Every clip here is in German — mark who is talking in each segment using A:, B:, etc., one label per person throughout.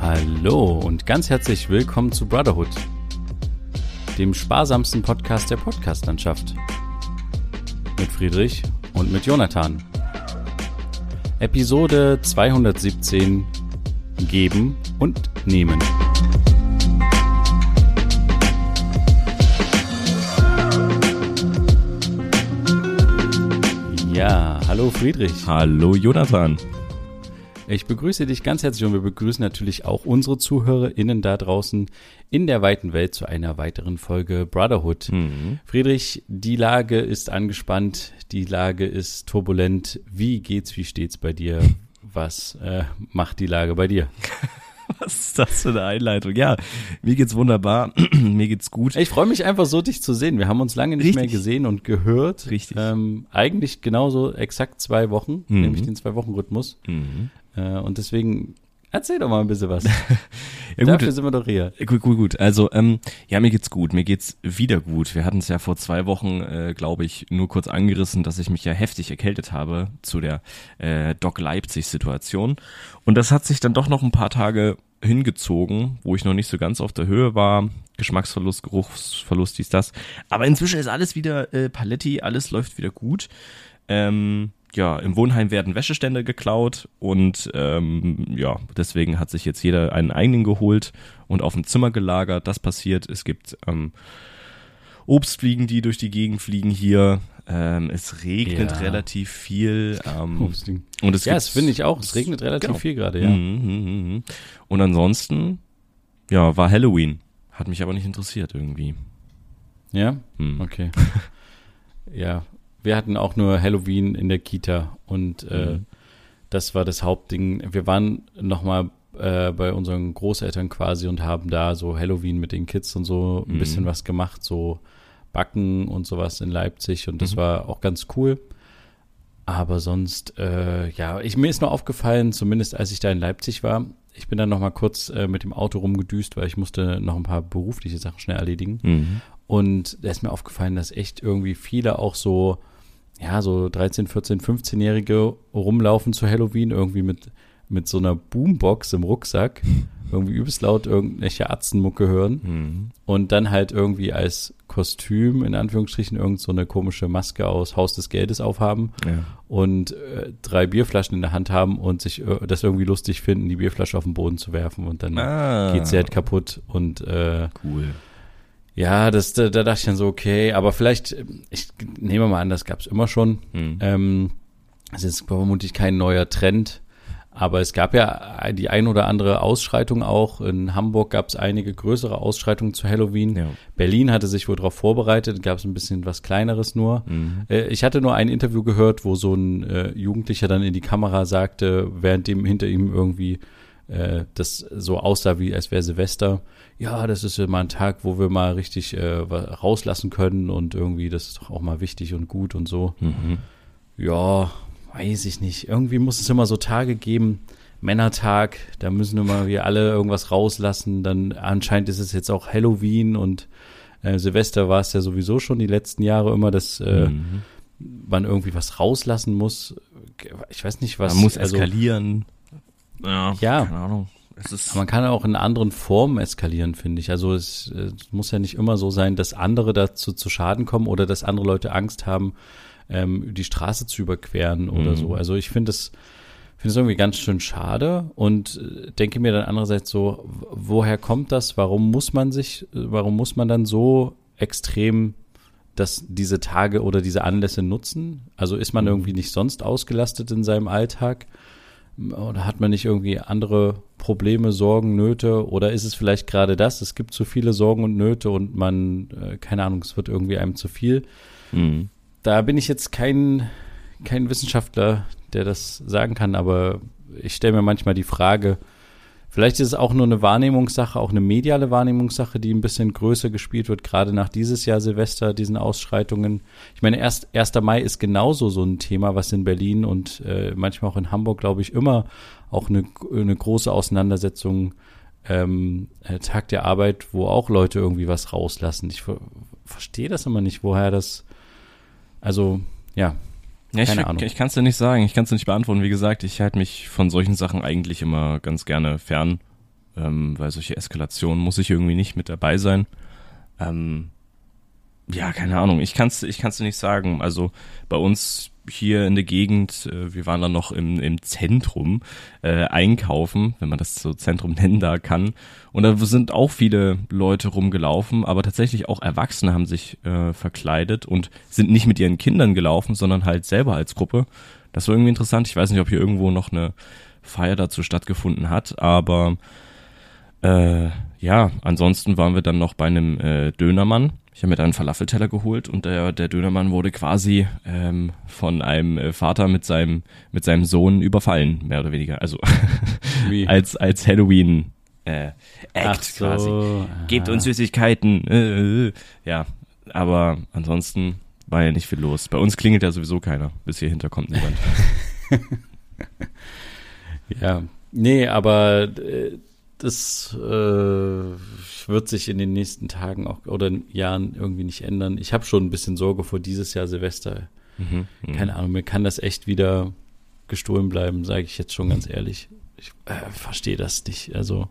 A: Hallo und ganz herzlich willkommen zu Brotherhood, dem sparsamsten Podcast der Podcastlandschaft. Mit Friedrich und mit Jonathan. Episode 217 Geben und Nehmen. Ja, hallo Friedrich.
B: Hallo Jonathan.
A: Ich begrüße dich ganz herzlich und wir begrüßen natürlich auch unsere ZuhörerInnen da draußen in der weiten Welt zu einer weiteren Folge Brotherhood.
B: Mhm.
A: Friedrich, die Lage ist angespannt, die Lage ist turbulent. Wie geht's, wie steht's bei dir? Was äh, macht die Lage bei dir?
B: Was ist das für eine Einleitung? Ja, mir geht's wunderbar, mir geht's gut.
A: Ich freue mich einfach so, dich zu sehen. Wir haben uns lange nicht
B: Richtig.
A: mehr gesehen und gehört.
B: Richtig.
A: Ähm, eigentlich genauso exakt zwei Wochen,
B: Mhm.
A: nämlich den Zwei-Wochen-Rhythmus.
B: Mhm.
A: Äh, und deswegen erzähl doch mal ein bisschen was.
B: Ja gut,
A: Dafür sind wir doch hier.
B: Äh, Gut, gut, gut. Also, ähm, ja, mir geht's gut. Mir geht's wieder gut. Wir hatten es ja vor zwei Wochen, äh, glaube ich, nur kurz angerissen, dass ich mich ja heftig erkältet habe zu der äh, Doc Leipzig-Situation. Und das hat sich dann doch noch ein paar Tage hingezogen, wo ich noch nicht so ganz auf der Höhe war. Geschmacksverlust, Geruchsverlust, dies, das. Aber inzwischen ist alles wieder äh, Paletti, alles läuft wieder gut. Ähm, ja, im Wohnheim werden Wäscheständer geklaut und ähm, ja, deswegen hat sich jetzt jeder einen eigenen geholt und auf dem Zimmer gelagert. Das passiert. Es gibt ähm, Obstfliegen, die durch die Gegend fliegen hier. Ähm, es regnet
A: Ja.
B: relativ viel. Ähm, und es
A: Ja, das finde ich auch. Es regnet relativ
B: Genau.
A: viel gerade, ja.
B: Mhm, mhm, mhm. Und ansonsten, ja, war Halloween. Hat mich aber nicht interessiert irgendwie.
A: Ja?
B: Hm.
A: Okay. ja, wir hatten auch nur Halloween in der Kita und äh,
B: Mhm.
A: das war das Hauptding. Wir waren nochmal äh, bei unseren Großeltern quasi und haben da so Halloween mit den Kids und so ein
B: Mhm.
A: bisschen was gemacht, so Backen und sowas in Leipzig und das
B: Mhm.
A: war auch ganz cool. Aber sonst, äh, ja, ich, mir ist nur aufgefallen, zumindest als ich da in Leipzig war, ich bin dann noch mal kurz äh, mit dem Auto rumgedüst, weil ich musste noch ein paar berufliche Sachen schnell erledigen.
B: Mhm.
A: Und da ist mir aufgefallen, dass echt irgendwie viele auch so, ja, so 13, 14, 15-Jährige rumlaufen zu Halloween, irgendwie mit, mit so einer Boombox im Rucksack, irgendwie übelst laut irgendwelche Atzenmucke hören
B: Mhm.
A: und dann halt irgendwie als Kostüm, in Anführungsstrichen, irgend so eine komische Maske aus Haus des Geldes aufhaben
B: Ja.
A: und äh, drei Bierflaschen in der Hand haben und sich äh, das irgendwie lustig finden, die Bierflasche auf den Boden zu werfen und dann
B: Ah,
A: geht sie halt kaputt und äh,
B: cool.
A: ja, das, da, da dachte ich dann so, okay, aber vielleicht, ähm, ich nehme mal an, das gab es immer schon.
B: Mhm.
A: Ähm, es ist vermutlich kein neuer Trend, aber es gab ja die ein oder andere Ausschreitung auch. In Hamburg gab es einige größere Ausschreitungen zu Halloween.
B: Ja.
A: Berlin hatte sich wohl darauf vorbereitet, gab es ein bisschen was Kleineres nur.
B: Mhm.
A: Äh, Ich hatte nur ein Interview gehört, wo so ein äh, Jugendlicher dann in die Kamera sagte, während dem hinter ihm irgendwie äh, das so aussah, wie als wäre Silvester. Ja, das ist ja mal ein Tag, wo wir mal richtig äh, rauslassen können und irgendwie, das ist doch auch mal wichtig und gut und so.
B: Mhm.
A: Ja, weiß ich nicht. Irgendwie muss es immer so Tage geben. Männertag, da müssen immer wir alle irgendwas rauslassen. Dann anscheinend ist es jetzt auch Halloween und äh, Silvester war es ja sowieso schon die letzten Jahre immer, dass äh,
B: Mhm.
A: man irgendwie was rauslassen muss. Ich weiß nicht, was.
B: Man muss
A: also,
B: eskalieren. Ja,
A: Ja.
B: keine Ahnung. Es ist
A: man kann auch in anderen Formen eskalieren, finde ich. Also es, äh, es muss ja nicht immer so sein, dass andere dazu zu Schaden kommen oder dass andere Leute Angst haben, ähm, die Straße zu überqueren oder
B: Mhm.
A: so. Also ich finde es finde es irgendwie ganz schön schade und äh, denke mir dann andererseits so, woher kommt das? Warum muss man sich, warum muss man dann so extrem dass diese Tage oder diese Anlässe nutzen? Also ist man irgendwie nicht sonst ausgelastet in seinem Alltag? Oder hat man nicht irgendwie andere Probleme, Sorgen, Nöte? Oder ist es vielleicht gerade das? Es gibt zu viele Sorgen und Nöte und man, äh, keine Ahnung, es wird irgendwie einem zu viel.
B: Mhm.
A: Da bin ich jetzt kein, kein Wissenschaftler, der das sagen kann, aber ich stelle mir manchmal die Frage, vielleicht ist es auch nur eine Wahrnehmungssache, auch eine mediale Wahrnehmungssache, die ein bisschen größer gespielt wird, gerade nach dieses Jahr Silvester, diesen Ausschreitungen. Ich meine, erst 1. Mai ist genauso so ein Thema, was in Berlin und äh, manchmal auch in Hamburg, glaube ich, immer auch eine, eine große Auseinandersetzung ähm, äh, Tag der Arbeit, wo auch Leute irgendwie was rauslassen. Ich ver verstehe das immer nicht, woher das, also, ja.
B: Ja, ich, Ahnung. ich kann es dir nicht sagen, ich kann es nicht beantworten. Wie gesagt, ich halte mich von solchen Sachen eigentlich immer ganz gerne fern, ähm, weil solche Eskalationen muss ich irgendwie nicht mit dabei sein. Ähm, ja, keine Ahnung, ich kann es ich kann's dir nicht sagen. Also bei uns hier in der Gegend, äh, wir waren dann noch im, im Zentrum äh, einkaufen, wenn man das so Zentrum nennen da kann. Und da sind auch viele Leute rumgelaufen, aber tatsächlich auch Erwachsene haben sich äh, verkleidet und sind nicht mit ihren Kindern gelaufen, sondern halt selber als Gruppe. Das war irgendwie interessant. Ich weiß nicht, ob hier irgendwo noch eine Feier dazu stattgefunden hat, aber äh, ja, ansonsten waren wir dann noch bei einem äh, Dönermann ich habe mir da einen Falafelteller geholt und der, der Dönermann wurde quasi ähm, von einem äh, Vater mit seinem, mit seinem Sohn überfallen, mehr oder weniger. Also als, als Halloween äh, Act so. quasi. Gebt uns Süßigkeiten. Äh, äh, ja, aber ansonsten war ja nicht viel los. Bei uns klingelt ja sowieso keiner. Bis hier hinter kommt niemand.
A: ja, nee, aber äh, das äh, wird sich in den nächsten Tagen auch oder Jahren irgendwie nicht ändern. Ich habe schon ein bisschen Sorge vor dieses Jahr Silvester. Mhm, mhm, Keine Ahnung, mir kann das echt wieder gestohlen bleiben, sage ich jetzt schon ganz ehrlich. Ich äh, verstehe das nicht. Also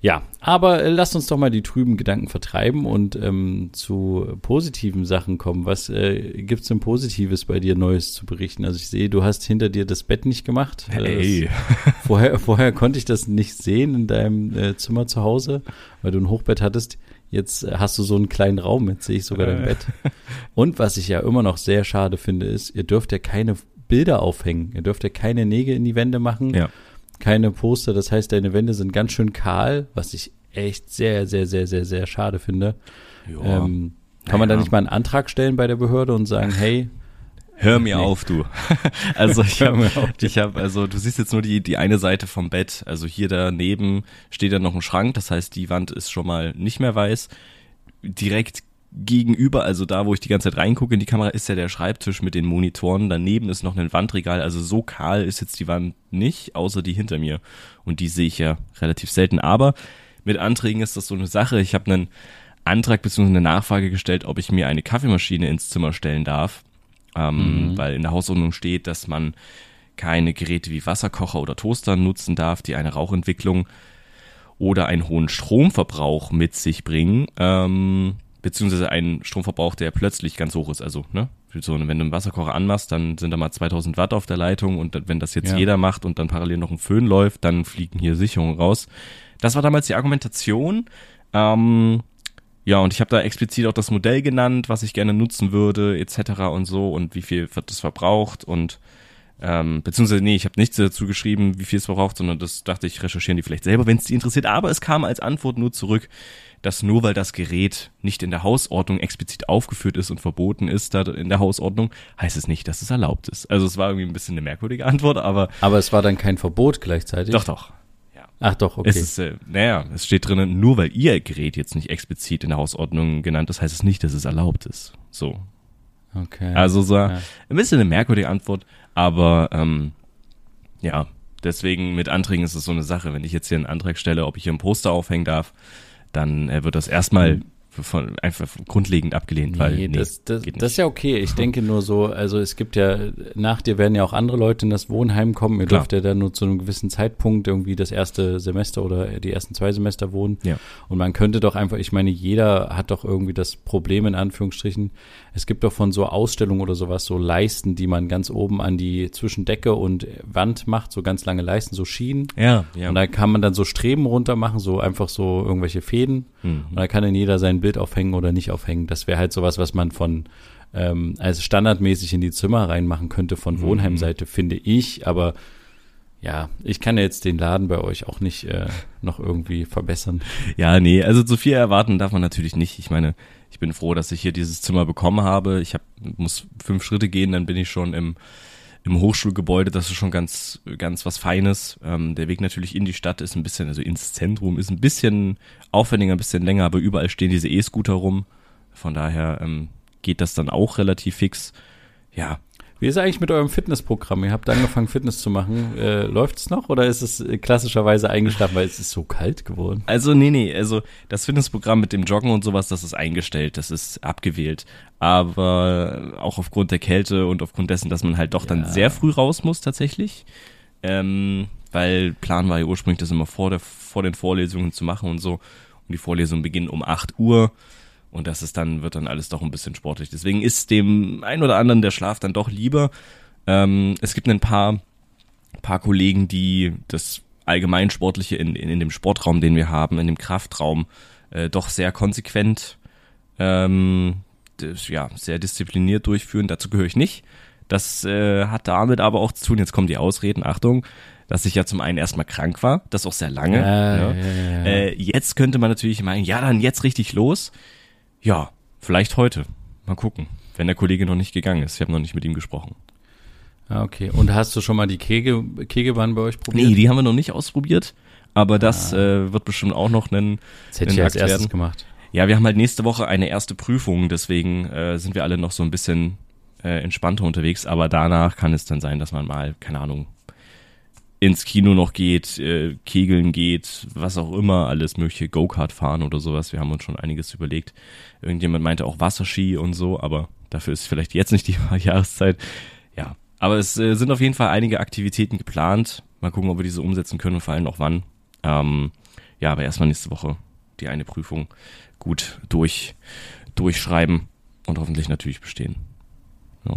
A: ja, aber äh, lasst uns doch mal die trüben Gedanken vertreiben und ähm, zu positiven Sachen kommen. Was äh, gibt's denn Positives bei dir Neues zu berichten? Also ich sehe, du hast hinter dir das Bett nicht gemacht.
B: Hey.
A: Das, vorher, vorher konnte ich das nicht sehen in deinem äh, Zimmer zu Hause, weil du ein Hochbett hattest. Jetzt hast du so einen kleinen Raum, jetzt sehe ich sogar dein äh. Bett. Und was ich ja immer noch sehr schade finde, ist, ihr dürft ja keine Bilder aufhängen. Ihr dürft ja keine Nägel in die Wände machen.
B: Ja
A: keine Poster. Das heißt, deine Wände sind ganz schön kahl, was ich echt sehr, sehr, sehr, sehr, sehr schade finde. Ähm, kann man da nicht mal einen Antrag stellen bei der Behörde und sagen, hey,
B: Hör mir nee. auf, du. Also ich habe, ich habe, also du siehst jetzt nur die die eine Seite vom Bett. Also hier daneben steht dann noch ein Schrank. Das heißt, die Wand ist schon mal nicht mehr weiß. Direkt gegenüber, also da, wo ich die ganze Zeit reingucke in die Kamera, ist ja der Schreibtisch mit den Monitoren. Daneben ist noch ein Wandregal. Also so kahl ist jetzt die Wand nicht, außer die hinter mir. Und die sehe ich ja relativ selten. Aber mit Anträgen ist das so eine Sache. Ich habe einen Antrag bzw. eine Nachfrage gestellt, ob ich mir eine Kaffeemaschine ins Zimmer stellen darf. Ähm, mhm. Weil in der Hausordnung steht, dass man keine Geräte wie Wasserkocher oder Toaster nutzen darf, die eine Rauchentwicklung oder einen hohen Stromverbrauch mit sich bringen. Ähm, beziehungsweise einen Stromverbrauch, der plötzlich ganz hoch ist. Also, ne? So, wenn du einen Wasserkocher anmachst, dann sind da mal 2000 Watt auf der Leitung und wenn das jetzt ja. jeder macht und dann parallel noch ein Föhn läuft, dann fliegen hier Sicherungen raus. Das war damals die Argumentation. Ähm, ja, und ich habe da explizit auch das Modell genannt, was ich gerne nutzen würde, etc. und so und wie viel wird das verbraucht und ähm, beziehungsweise, nee, ich habe nichts dazu geschrieben, wie viel es verbraucht, sondern das dachte ich, recherchieren die vielleicht selber, wenn es die interessiert. Aber es kam als Antwort nur zurück, dass nur weil das Gerät nicht in der Hausordnung explizit aufgeführt ist und verboten ist da in der Hausordnung, heißt es nicht, dass es erlaubt ist. Also es war irgendwie ein bisschen eine merkwürdige Antwort, aber.
A: Aber es war dann kein Verbot gleichzeitig?
B: Doch, doch.
A: Ja. Ach doch, okay.
B: Es ist, äh, naja, es steht drinnen, nur weil ihr Gerät jetzt nicht explizit in der Hausordnung genannt ist, heißt es nicht, dass es erlaubt ist. So.
A: Okay.
B: Also so ja. ein bisschen eine merkwürdige Antwort, aber ähm, ja, deswegen mit Anträgen ist es so eine Sache. Wenn ich jetzt hier einen Antrag stelle, ob ich hier ein Poster aufhängen darf, dann äh, wird das erstmal mhm von, einfach grundlegend abgelehnt, nee, weil nee,
A: das, das, das ist ja okay. Ich denke nur so, also es gibt ja, nach dir werden ja auch andere Leute in das Wohnheim kommen. Ihr Klar. dürft ja dann nur zu einem gewissen Zeitpunkt irgendwie das erste Semester oder die ersten zwei Semester wohnen.
B: Ja.
A: Und man könnte doch einfach, ich meine, jeder hat doch irgendwie das Problem in Anführungsstrichen. Es gibt doch von so Ausstellungen oder sowas so Leisten, die man ganz oben an die Zwischendecke und Wand macht, so ganz lange Leisten, so Schienen.
B: Ja, ja.
A: Und da kann man dann so Streben runter machen, so einfach so irgendwelche Fäden. Mhm. Und da kann dann jeder sein Bild Bild aufhängen oder nicht aufhängen. Das wäre halt sowas, was man von ähm, also standardmäßig in die Zimmer reinmachen könnte von mhm. Wohnheimseite, finde ich. Aber ja, ich kann jetzt den Laden bei euch auch nicht äh, noch irgendwie verbessern.
B: Ja, nee, also zu viel erwarten darf man natürlich nicht. Ich meine, ich bin froh, dass ich hier dieses Zimmer bekommen habe. Ich hab, muss fünf Schritte gehen, dann bin ich schon im im Hochschulgebäude, das ist schon ganz, ganz was Feines. Ähm, der Weg natürlich in die Stadt ist ein bisschen, also ins Zentrum ist ein bisschen aufwendiger, ein bisschen länger, aber überall stehen diese E-Scooter rum. Von daher ähm, geht das dann auch relativ fix. Ja.
A: Wie ist eigentlich mit eurem Fitnessprogramm? Ihr habt angefangen, Fitness zu machen. Äh, Läuft es noch oder ist es äh, klassischerweise eingeschlafen, weil es ist so kalt geworden?
B: Also, nee, nee, also das Fitnessprogramm mit dem Joggen und sowas, das ist eingestellt, das ist abgewählt. Aber auch aufgrund der Kälte und aufgrund dessen, dass man halt doch dann
A: Ja.
B: sehr früh raus muss tatsächlich. Ähm, weil Plan war ja ursprünglich, das immer vor, der, vor den Vorlesungen zu machen und so. Und die Vorlesungen beginnen um 8 Uhr. Und das ist dann, wird dann alles doch ein bisschen sportlich. Deswegen ist dem ein oder anderen der Schlaf dann doch lieber. Ähm, es gibt ein paar, paar Kollegen, die das Allgemeinsportliche in, in, in dem Sportraum, den wir haben, in dem Kraftraum, äh, doch sehr konsequent, ähm, das, ja, sehr diszipliniert durchführen. Dazu gehöre ich nicht. Das äh, hat damit aber auch zu tun, jetzt kommen die Ausreden, Achtung, dass ich ja zum einen erstmal krank war, das auch sehr lange.
A: Ja,
B: ne?
A: ja, ja, ja.
B: Äh, jetzt könnte man natürlich meinen, ja, dann jetzt richtig los. Ja, vielleicht heute. Mal gucken, wenn der Kollege noch nicht gegangen ist. Ich habe noch nicht mit ihm gesprochen.
A: Ah, okay. Und hast du schon mal die Kege, Kegelbahn bei euch probiert?
B: Nee, die haben wir noch nicht ausprobiert. Aber das äh, wird bestimmt auch noch ein.
A: das hätte ich
B: ein
A: als erstes
B: werden.
A: gemacht.
B: Ja, wir haben halt nächste Woche eine erste Prüfung, deswegen äh, sind wir alle noch so ein bisschen äh, entspannter unterwegs. Aber danach kann es dann sein, dass man mal, keine Ahnung, ins Kino noch geht, äh, kegeln geht, was auch immer, alles mögliche, Go-Kart fahren oder sowas. Wir haben uns schon einiges überlegt. Irgendjemand meinte auch Wasserski und so, aber dafür ist vielleicht jetzt nicht die Jahreszeit. Ja, aber es äh, sind auf jeden Fall einige Aktivitäten geplant. Mal gucken, ob wir diese umsetzen können und vor allem auch wann. Ähm, ja, aber erstmal nächste Woche die eine Prüfung gut durch, durchschreiben und hoffentlich natürlich bestehen. Ja.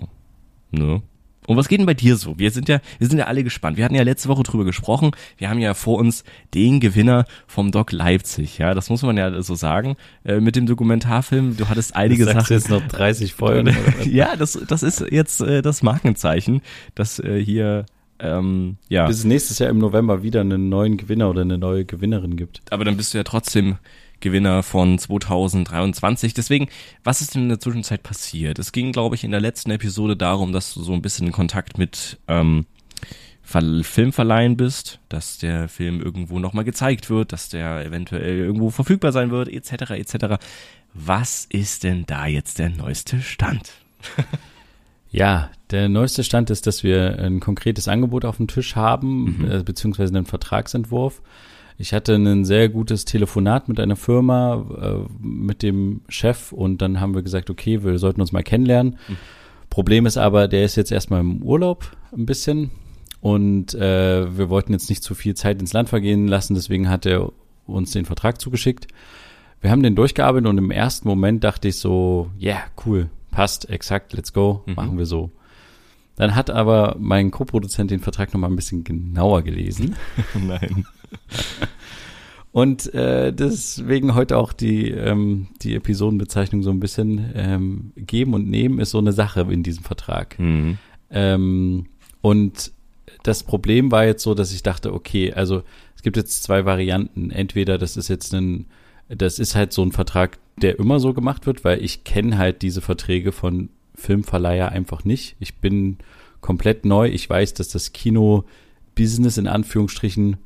B: Ne? Und was geht denn bei dir so? Wir sind ja, wir sind ja alle gespannt. Wir hatten ja letzte Woche drüber gesprochen. Wir haben ja vor uns den Gewinner vom Doc Leipzig. Ja, das muss man ja so sagen. Äh, mit dem Dokumentarfilm. Du hattest einige
A: du
B: Sachen.
A: jetzt noch 30 Folgen.
B: ja, das, das ist jetzt äh, das Markenzeichen, dass äh, hier, ähm, ja.
A: Bis es nächstes Jahr im November wieder einen neuen Gewinner oder eine neue Gewinnerin gibt.
B: aber dann bist du ja trotzdem Gewinner von 2023. Deswegen, was ist denn in der Zwischenzeit passiert? Es ging, glaube ich, in der letzten Episode darum, dass du so ein bisschen in Kontakt mit ähm, Ver Filmverleihen bist, dass der Film irgendwo nochmal gezeigt wird, dass der eventuell irgendwo verfügbar sein wird, etc., etc. Was ist denn da jetzt der neueste Stand?
A: Ja, der neueste Stand ist, dass wir ein konkretes Angebot auf dem Tisch haben,
B: Mhm.
A: äh, beziehungsweise einen Vertragsentwurf. Ich hatte ein sehr gutes Telefonat mit einer Firma, äh, mit dem Chef und dann haben wir gesagt, okay, wir sollten uns mal kennenlernen.
B: Mhm.
A: Problem ist aber, der ist jetzt erstmal im Urlaub ein bisschen und äh, wir wollten jetzt nicht zu viel Zeit ins Land vergehen lassen, deswegen hat er uns den Vertrag zugeschickt. Wir haben den durchgearbeitet und im ersten Moment dachte ich so, ja, yeah, cool, passt, exakt, let's go,
B: Mhm.
A: machen wir so. Dann hat aber mein Co-Produzent den Vertrag nochmal ein bisschen genauer gelesen
B: Nein.
A: und äh, deswegen heute auch die, ähm, die Episodenbezeichnung so ein bisschen ähm, geben und nehmen ist so eine Sache in diesem Vertrag.
B: Mhm.
A: Ähm, und das Problem war jetzt so, dass ich dachte, okay, also es gibt jetzt zwei Varianten. Entweder das ist jetzt ein, das ist halt so ein Vertrag, der immer so gemacht wird, weil ich kenne halt diese Verträge von Filmverleiher einfach nicht. Ich bin komplett neu. Ich weiß, dass das Kino-Business in Anführungsstrichen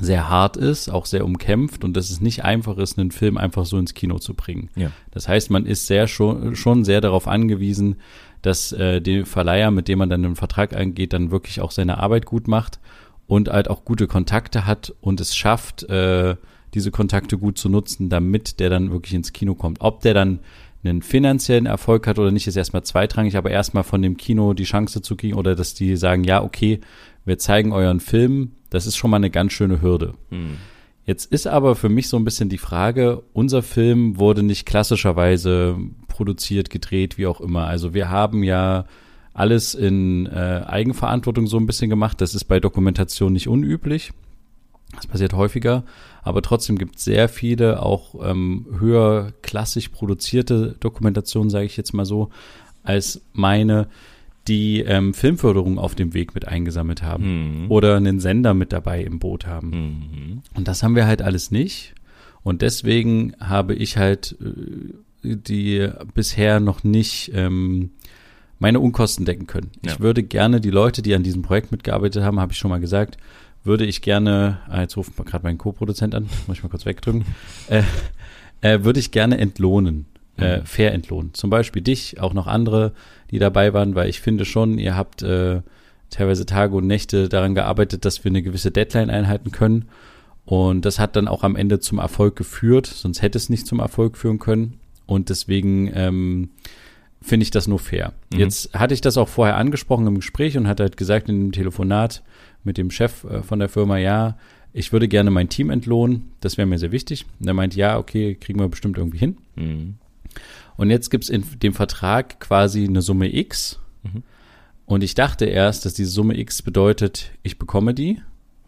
A: sehr hart ist, auch sehr umkämpft und dass es nicht einfach ist, einen Film einfach so ins Kino zu bringen.
B: Ja.
A: Das heißt, man ist sehr schon, schon sehr darauf angewiesen, dass äh, der Verleiher, mit dem man dann einen Vertrag eingeht, dann wirklich auch seine Arbeit gut macht und halt auch gute Kontakte hat und es schafft, äh, diese Kontakte gut zu nutzen, damit der dann wirklich ins Kino kommt. Ob der dann einen finanziellen Erfolg hat oder nicht, ist erstmal zweitrangig, aber erstmal von dem Kino die Chance zu kriegen oder dass die sagen, ja, okay, wir zeigen euren Film, das ist schon mal eine ganz schöne Hürde.
B: Mhm.
A: Jetzt ist aber für mich so ein bisschen die Frage, unser Film wurde nicht klassischerweise produziert, gedreht, wie auch immer. Also wir haben ja alles in äh, Eigenverantwortung so ein bisschen gemacht. Das ist bei Dokumentation nicht unüblich. Das passiert häufiger, aber trotzdem gibt es sehr viele auch ähm, höher klassisch produzierte Dokumentationen, sage ich jetzt mal so, als meine, die ähm, Filmförderung auf dem Weg mit eingesammelt haben
B: Mhm.
A: oder einen Sender mit dabei im Boot haben.
B: Mhm.
A: Und das haben wir halt alles nicht. Und deswegen habe ich halt äh, die bisher noch nicht ähm, meine Unkosten decken können.
B: Ja.
A: Ich würde gerne die Leute, die an diesem Projekt mitgearbeitet haben, habe ich schon mal gesagt, würde ich gerne, ah, jetzt ruft gerade mein Co-Produzent an, muss ich mal kurz wegdrücken, äh, äh, würde ich gerne entlohnen. Äh,
B: Mhm.
A: fair entlohnen. Zum Beispiel dich, auch noch andere, die dabei waren, weil ich finde schon, ihr habt äh, teilweise Tage und Nächte daran gearbeitet, dass wir eine gewisse Deadline einhalten können. Und das hat dann auch am Ende zum Erfolg geführt, sonst hätte es nicht zum Erfolg führen können. Und deswegen ähm, finde ich das nur fair.
B: Mhm.
A: Jetzt hatte ich das auch vorher angesprochen im Gespräch und hatte halt gesagt in dem Telefonat mit dem Chef äh, von der Firma, ja, ich würde gerne mein Team entlohnen, das wäre mir sehr wichtig. Und er meint, ja, okay, kriegen wir bestimmt irgendwie hin.
B: Mhm.
A: Und jetzt gibt es in dem Vertrag quasi eine Summe X.
B: Mhm.
A: Und ich dachte erst, dass diese Summe X bedeutet, ich bekomme die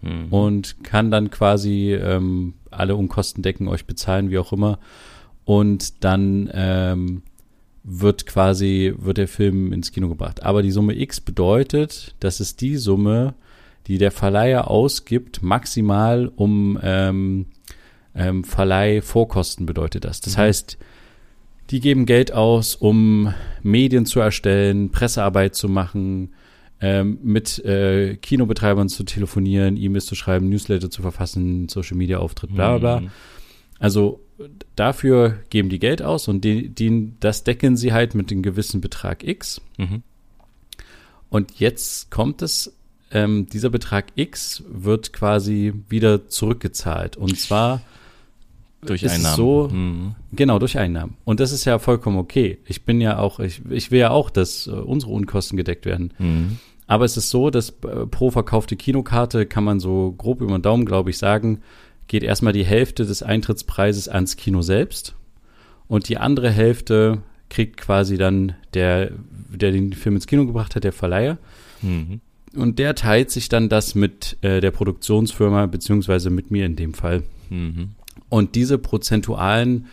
B: Mhm.
A: und kann dann quasi ähm, alle Unkosten decken, euch bezahlen, wie auch immer. Und dann ähm, wird quasi, wird der Film ins Kino gebracht. Aber die Summe X bedeutet, dass es die Summe, die der Verleiher ausgibt, maximal um ähm, ähm, Verleihvorkosten bedeutet das. Das
B: Mhm.
A: heißt, die geben Geld aus, um Medien zu erstellen, Pressearbeit zu machen, ähm, mit äh, Kinobetreibern zu telefonieren, E-Mails zu schreiben, Newsletter zu verfassen, Social Media Auftritt, bla bla bla.
B: Mhm.
A: Also dafür geben die Geld aus und die, die, das decken sie halt mit einem gewissen Betrag X.
B: Mhm.
A: Und jetzt kommt es, ähm, dieser Betrag X wird quasi wieder zurückgezahlt. Und zwar
B: Durch
A: ist es
B: Einnahmen.
A: so,
B: Mhm.
A: Genau, durch Einnahmen. Und das ist ja vollkommen okay. Ich bin ja auch, ich, ich will ja auch, dass äh, unsere Unkosten gedeckt werden.
B: Mhm.
A: Aber es ist so, dass äh, pro verkaufte Kinokarte kann man so grob über den Daumen, glaube ich, sagen, geht erstmal die Hälfte des Eintrittspreises ans Kino selbst. Und die andere Hälfte kriegt quasi dann der, der den Film ins Kino gebracht hat, der Verleiher.
B: Mhm.
A: Und der teilt sich dann das mit äh, der Produktionsfirma, beziehungsweise mit mir in dem Fall.
B: Mhm.
A: Und diese prozentualen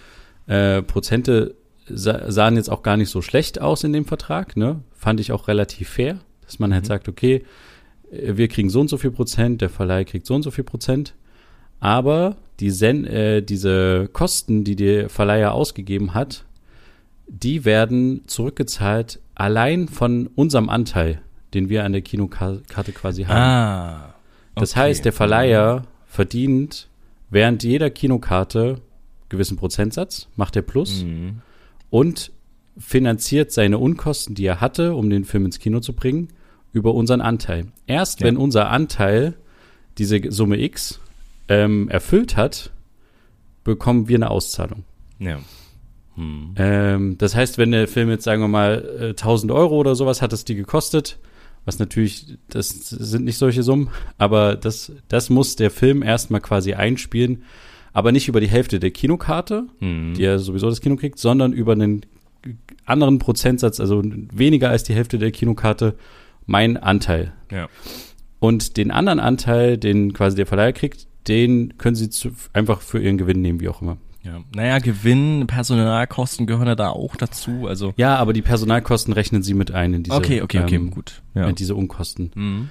A: äh, Prozente sa sahen jetzt auch gar nicht so schlecht aus in dem Vertrag. Ne? Fand ich auch relativ fair, dass man halt
B: Mhm.
A: sagt, okay, äh, wir kriegen so und so viel Prozent, der Verleih kriegt so und so viel Prozent. Aber die Sen äh, diese Kosten, die der Verleiher ausgegeben hat, die werden zurückgezahlt allein von unserem Anteil, den wir an der Kinokarte quasi haben.
B: Ah.
A: Das
B: okay.
A: heißt, der Verleiher verdient während jeder Kinokarte gewissen Prozentsatz, macht er plus
B: Mhm.
A: und finanziert seine Unkosten, die er hatte, um den Film ins Kino zu bringen, über unseren Anteil. Erst
B: Ja.
A: wenn unser Anteil diese Summe X ähm, erfüllt hat, bekommen wir eine Auszahlung.
B: Ja. Mhm.
A: Ähm, das heißt, wenn der Film jetzt, sagen wir mal, äh, 1000 Euro oder sowas hat es die gekostet, was natürlich, das sind nicht solche Summen, aber das, das muss der Film erstmal quasi einspielen, aber nicht über die Hälfte der Kinokarte,
B: Mhm.
A: die ja sowieso das Kino kriegt, sondern über einen anderen Prozentsatz, also weniger als die Hälfte der Kinokarte, mein Anteil.
B: Ja.
A: Und den anderen Anteil, den quasi der Verleiher kriegt, den können sie zu, einfach für ihren Gewinn nehmen, wie auch immer.
B: Ja. Naja, Gewinn, Personalkosten gehören ja da auch dazu. Also.
A: Ja, aber die Personalkosten rechnen sie mit ein in diese,
B: okay, okay, okay,
A: ähm,
B: gut. Ja.
A: in diese Unkosten.
B: Mhm.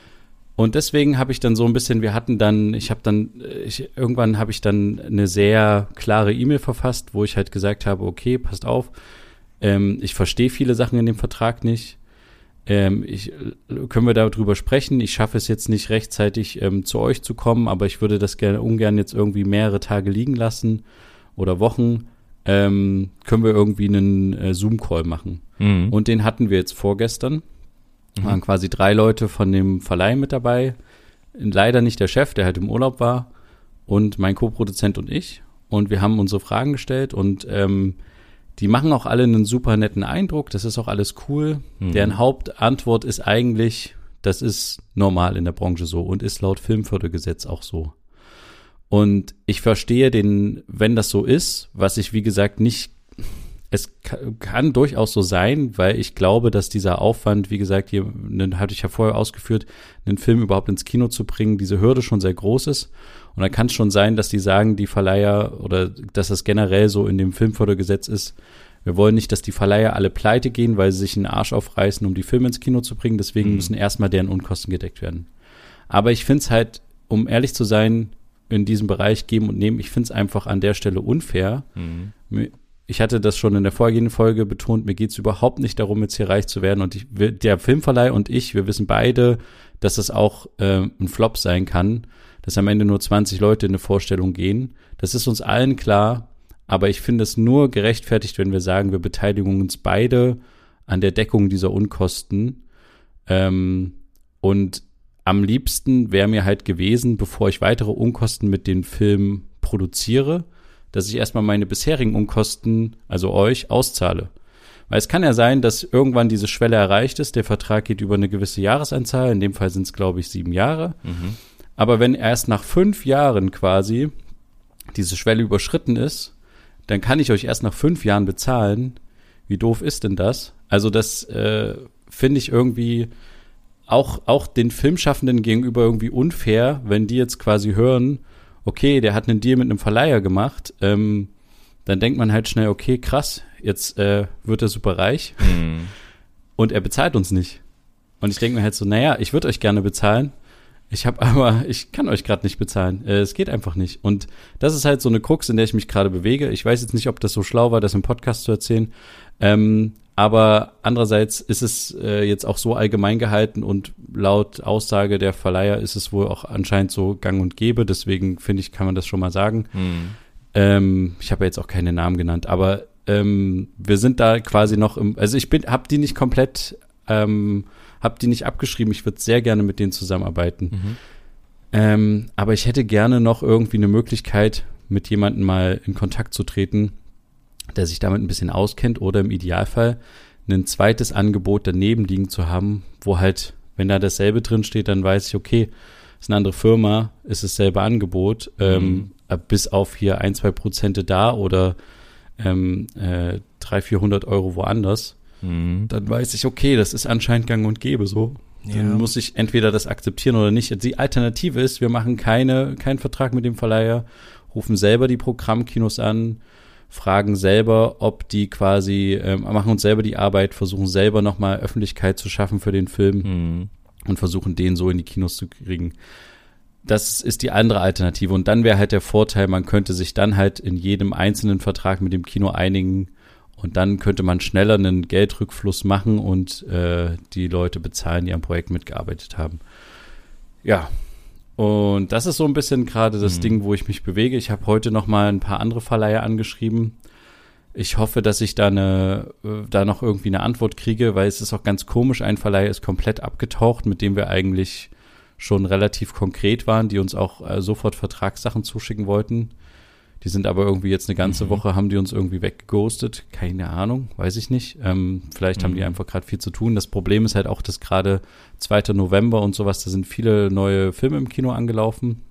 A: Und deswegen habe ich dann so ein bisschen, wir hatten dann, ich habe dann, ich, irgendwann habe ich dann eine sehr klare E-Mail verfasst, wo ich halt gesagt habe, okay, passt auf, ähm, ich verstehe viele Sachen in dem Vertrag nicht. Ähm, ich, können wir darüber sprechen? Ich schaffe es jetzt nicht rechtzeitig ähm, zu euch zu kommen, aber ich würde das gerne ungern jetzt irgendwie mehrere Tage liegen lassen oder Wochen. Ähm, können wir irgendwie einen äh, Zoom-Call machen?
B: Mhm.
A: Und den hatten wir jetzt vorgestern.
B: Mhm.
A: Waren quasi drei Leute von dem Verleih mit dabei. Leider nicht der Chef, der halt im Urlaub war. Und mein Co-Produzent und ich. Und wir haben unsere Fragen gestellt und ähm, die machen auch alle einen super netten Eindruck. Das ist auch alles cool.
B: Mhm.
A: Deren Hauptantwort ist eigentlich, das ist normal in der Branche so und ist laut Filmfördergesetz auch so. Und ich verstehe den, wenn das so ist, was ich wie gesagt nicht, es kann, kann durchaus so sein, weil ich glaube, dass dieser Aufwand, wie gesagt, hier, den hatte ich ja vorher ausgeführt, einen Film überhaupt ins Kino zu bringen, diese Hürde schon sehr groß ist. Und da kann es schon sein, dass die sagen, die Verleiher oder dass das generell so in dem Filmfördergesetz ist, wir wollen nicht, dass die Verleiher alle pleite gehen, weil sie sich einen Arsch aufreißen, um die Filme ins Kino zu bringen. Deswegen
B: Mhm.
A: müssen erstmal deren Unkosten gedeckt werden. Aber ich finde es halt, um ehrlich zu sein, in diesem Bereich geben und nehmen, ich finde es einfach an der Stelle unfair.
B: Mhm.
A: Ich hatte das schon in der vorgehenden Folge betont, mir geht es überhaupt nicht darum, jetzt hier reich zu werden. Und ich, der Filmverleih und ich, wir wissen beide, dass das auch äh, ein Flop sein kann, dass am Ende nur 20 Leute in eine Vorstellung gehen. Das ist uns allen klar. aber ich finde es nur gerechtfertigt, wenn wir sagen, wir beteiligen uns beide an der Deckung dieser Unkosten. Ähm, und am liebsten wäre mir halt gewesen, bevor ich weitere Unkosten mit dem Film produziere, dass ich erstmal meine bisherigen Unkosten, also euch, auszahle. Weil es kann ja sein, dass irgendwann diese Schwelle erreicht ist. Der Vertrag geht über eine gewisse Jahresanzahl. In dem Fall sind es, glaube ich, sieben Jahre. Mhm. Aber wenn erst nach fünf Jahren quasi diese Schwelle überschritten ist, dann kann ich euch erst nach fünf Jahren bezahlen. Wie doof ist denn das? Also das äh, finde ich irgendwie auch, auch den Filmschaffenden gegenüber irgendwie unfair, wenn die jetzt quasi hören, okay, der hat einen Deal mit einem Verleiher gemacht, ähm, dann denkt man halt schnell, okay, krass, jetzt äh, wird er super reich mhm. und er bezahlt uns nicht. Und ich denke mir halt so, naja, ich würde euch gerne bezahlen, ich habe aber, ich kann euch gerade nicht bezahlen. Äh, es geht einfach nicht. Und das ist halt so eine Krux, in der ich mich gerade bewege. Ich weiß jetzt nicht, ob das so schlau war, das im Podcast zu erzählen. Ähm, aber andererseits ist es äh, jetzt auch so allgemein gehalten und laut Aussage der Verleiher ist es wohl auch anscheinend so gang und gäbe. Deswegen finde ich, kann man das schon mal sagen. Hm. Ähm, ich habe ja jetzt auch keine Namen genannt, aber ähm, wir sind da quasi noch im, also ich bin, habe die nicht komplett ähm, habe die nicht abgeschrieben. Ich würde sehr gerne mit denen zusammenarbeiten. Mhm. Ähm, aber ich hätte gerne noch irgendwie eine Möglichkeit, mit jemandem mal in Kontakt zu treten, der sich damit ein bisschen auskennt oder im Idealfall ein zweites Angebot daneben liegen zu haben, wo halt, wenn da dasselbe drin steht, dann weiß ich, okay, ist eine andere Firma, ist dasselbe Angebot, ähm, mhm. ähm, bis auf hier ein, zwei Prozente da oder ähm, äh, 300, 400 Euro woanders mhm. dann weiß ich, okay, das ist anscheinend gang und gäbe so. Ja. Dann muss ich entweder das akzeptieren oder nicht. Die Alternative ist, wir machen keine, keinen Vertrag mit dem Verleiher, rufen selber die Programmkinos an, fragen selber, ob die quasi, äh, machen uns selber die Arbeit, versuchen selber nochmal Öffentlichkeit zu schaffen für den Film mhm. und versuchen den so in die Kinos zu kriegen. Das ist die andere Alternative. Und dann wäre halt der Vorteil, man könnte sich dann halt in jedem einzelnen Vertrag mit dem Kino einigen, und dann könnte man schneller einen Geldrückfluss machen und äh, die Leute bezahlen, die am Projekt mitgearbeitet haben. Ja. Und das ist so ein bisschen gerade das mhm. Ding, wo ich mich bewege. Ich habe heute noch mal ein paar andere Verleiher angeschrieben. Ich hoffe, dass ich da eine, äh, da noch irgendwie eine Antwort kriege, weil es ist auch ganz komisch. Ein Verleiher ist komplett abgetaucht, mit dem wir eigentlich schon relativ konkret waren, die uns auch äh, sofort Vertragssachen zuschicken wollten. Die sind aber irgendwie jetzt eine ganze mhm. Woche, haben die uns irgendwie weggeghostet. Keine Ahnung, weiß ich nicht. Ähm, vielleicht mhm. haben die mhm. einfach gerade viel zu tun. Das Problem ist halt auch, dass gerade 2. November und sowas, da sind viele neue Filme im Kino angelaufen.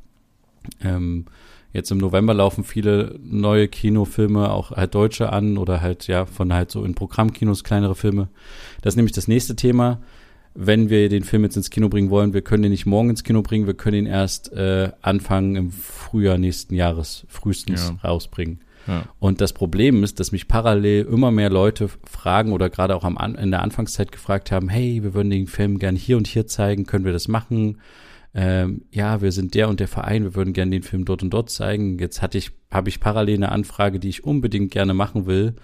A: Ähm, jetzt im November laufen viele neue Kinofilme, auch halt deutsche an oder halt ja von halt so in Programmkinos kleinere Filme. Das ist nämlich das nächste Thema wenn wir den Film jetzt ins Kino bringen wollen, wir können ihn nicht morgen ins Kino bringen, wir können ihn erst äh, anfangen im Frühjahr nächsten Jahres frühestens ja. rausbringen. Ja. Und das Problem ist, dass mich parallel immer mehr Leute fragen oder gerade auch am, in der Anfangszeit gefragt haben, hey, wir würden den Film gerne hier und hier zeigen, können wir das machen? Ähm, ja, wir sind der und der Verein, wir würden gerne den Film dort und dort zeigen. Jetzt hatte ich, habe ich parallel eine Anfrage, die ich unbedingt gerne machen will.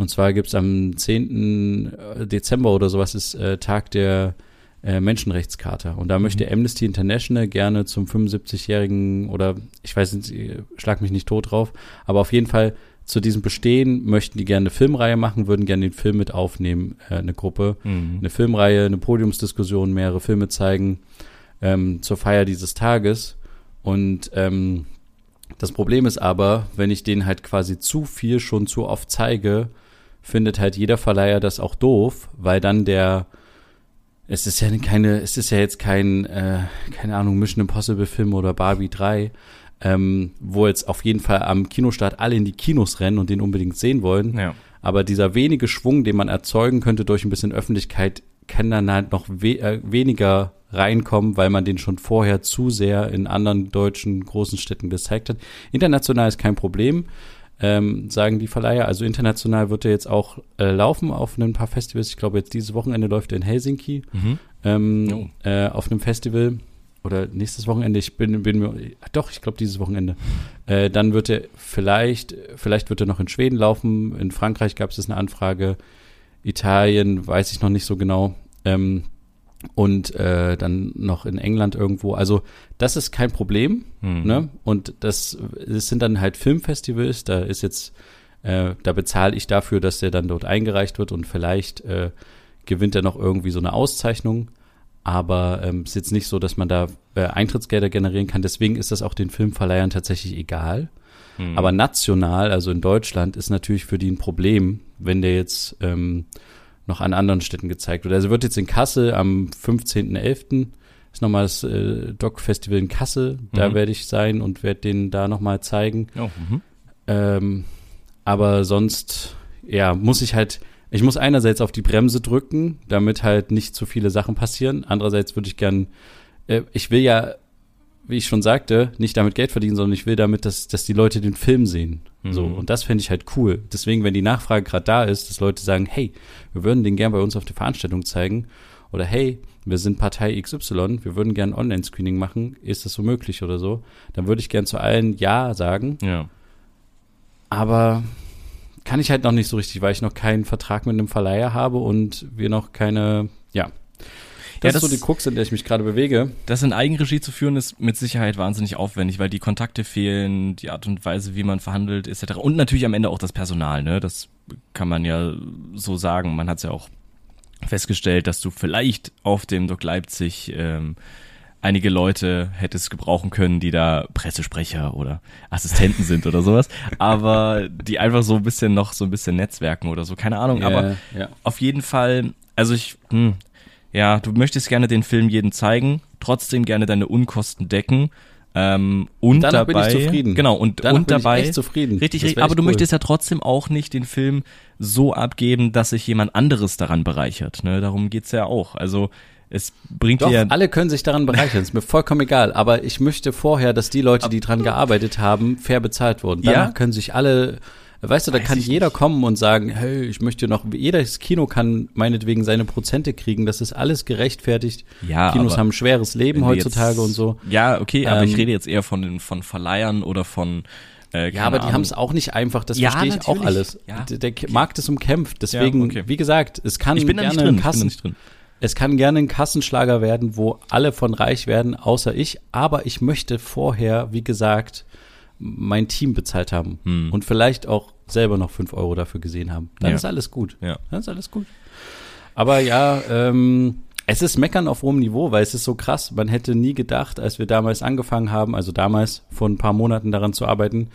A: Und zwar gibt's am 10. Äh, Dezember oder sowas ist äh, Tag der äh, Menschenrechtscharta. Und da mhm. möchte Amnesty International gerne zum 75-jährigen oder ich weiß nicht, schlag mich nicht tot drauf, aber auf jeden Fall zu diesem Bestehen möchten die gerne eine Filmreihe machen, würden gerne den Film mit aufnehmen, äh, eine Gruppe, mhm. eine Filmreihe, eine Podiumsdiskussion, mehrere Filme zeigen ähm, zur Feier dieses Tages. Und ähm, das Problem ist aber, wenn ich denen halt quasi zu viel schon zu oft zeige, findet halt jeder Verleiher das auch doof, weil dann der es ist ja keine, es ist ja jetzt kein, äh, keine Ahnung, Mission Impossible Film oder Barbie 3, ähm, wo jetzt auf jeden Fall am Kinostart alle in die Kinos rennen und den unbedingt sehen wollen. Ja. Aber dieser wenige Schwung, den man erzeugen könnte durch ein bisschen Öffentlichkeit, kann dann halt noch we äh, weniger reinkommen, weil man den schon vorher zu sehr in anderen deutschen großen Städten gezeigt hat. International ist kein Problem ähm, sagen die Verleiher. Also international wird er jetzt auch äh, laufen auf ein paar Festivals. Ich glaube, jetzt dieses Wochenende läuft er in Helsinki mhm. ähm, oh. äh, auf einem Festival. Oder nächstes Wochenende, ich bin, bin mir, doch, ich glaube dieses Wochenende. Äh, dann wird er vielleicht, vielleicht wird er noch in Schweden laufen. In Frankreich gab es eine Anfrage. Italien weiß ich noch nicht so genau. Ähm, und äh, dann noch in England irgendwo. Also das ist kein Problem.
B: Mhm.
A: Ne? Und das, das sind dann halt Filmfestivals. Da ist jetzt, äh, da bezahle ich dafür, dass der dann dort eingereicht wird und vielleicht äh, gewinnt er noch irgendwie so eine Auszeichnung. Aber ähm, ist jetzt nicht so, dass man da äh, Eintrittsgelder generieren kann. Deswegen ist das auch den Filmverleihern tatsächlich egal.
B: Mhm.
A: Aber national, also in Deutschland, ist natürlich für die ein Problem, wenn der jetzt ähm, noch an anderen Städten gezeigt wird. Also wird jetzt in Kassel am 15.11. ist nochmal das äh, Doc-Festival in Kassel. Da
B: Mhm.
A: werde ich sein und werde den da nochmal zeigen.
B: Oh, mhm.
A: Ähm, aber sonst, ja, muss ich halt, ich muss einerseits auf die Bremse drücken, damit halt nicht zu viele Sachen passieren. Andererseits würde ich gern, äh, ich will ja, wie ich schon sagte, nicht damit Geld verdienen, sondern ich will damit, dass, dass die Leute den Film sehen. So,
B: Mhm.
A: und das fände ich halt cool. Deswegen, wenn die Nachfrage gerade da ist, dass Leute sagen, hey, wir würden den gern bei uns auf der Veranstaltung zeigen, oder hey, wir sind Partei XY, wir würden gern Online-Screening machen, ist das so möglich oder so, dann würde ich gern zu allen Ja sagen
B: Ja.
A: aber kann ich halt noch nicht so richtig, weil ich noch keinen Vertrag mit einem Verleiher habe und wir noch keine, ja. Das,
B: Ja,
A: ist so
B: das-
A: die Krux, in der ich mich gerade bewege.
B: Das in Eigenregie zu führen, ist mit Sicherheit wahnsinnig aufwendig, weil die Kontakte fehlen, die Art und Weise, wie man verhandelt, etc. Und natürlich am Ende auch das Personal, ne? Das kann man ja so sagen. Man hat es ja auch festgestellt, dass du vielleicht auf dem Doc Leipzig ähm, einige Leute hättest gebrauchen können, die da Pressesprecher oder Assistenten sind oder sowas, aber die einfach so ein bisschen noch so ein bisschen netzwerken oder so, keine Ahnung, aber
A: ja.
B: auf jeden Fall, also ich, hm, ja, du möchtest gerne den Film jedem zeigen, trotzdem gerne deine Unkosten decken. Ähm, und
A: Danach bin
B: dabei,
A: ich zufrieden.
B: Genau, und,
A: Danach
B: und
A: bin ich
B: dabei,
A: echt zufrieden.
B: richtig, richtig, aber
A: echt
B: du
A: cool.
B: möchtest ja trotzdem auch nicht den Film so abgeben, dass sich jemand anderes daran bereichert. Ne? Darum geht's ja auch. Also es bringt
A: Doch,
B: dir ja,
A: alle können sich daran bereichern, ist mir vollkommen egal. Aber ich möchte vorher, dass die Leute, die dran gearbeitet haben, fair bezahlt wurden.
B: Ja.
A: Danach können sich alle, weißt du, da
B: Weiß
A: kann
B: ich
A: jeder
B: nicht.
A: kommen und sagen, hey, ich möchte noch, jedes Kino kann meinetwegen seine Prozente kriegen, das ist alles gerechtfertigt.
B: Ja,
A: Kinos haben ein schweres Leben heutzutage
B: jetzt,
A: und so.
B: Ja, okay, aber ich
A: Ähm,
B: rede jetzt eher von den von Verleihern oder von äh,
A: Ja, aber die
B: Ahnung.
A: haben es auch nicht einfach, das
B: Ja,
A: verstehe ich auch
B: natürlich.
A: alles.
B: Ja.
A: Der, der Markt ist umkämpft, deswegen,
B: Ja, okay.
A: wie gesagt, es kann
B: Ich
A: gerne
B: nicht drin.
A: ein
B: Ich
A: Kassen, es kann gerne ein Kassenschlager werden, wo alle von reich werden, außer ich, aber ich möchte vorher, wie gesagt, mein Team bezahlt haben
B: Hm.
A: und vielleicht auch selber noch fünf Euro dafür gesehen haben. Dann
B: Ja.
A: ist alles gut.
B: Ja.
A: Dann ist alles gut. Aber ja, ähm, es ist Meckern auf hohem Niveau, weil es ist so krass. Man hätte nie gedacht, als wir damals angefangen haben, also damals vor ein paar Monaten daran zu arbeiten,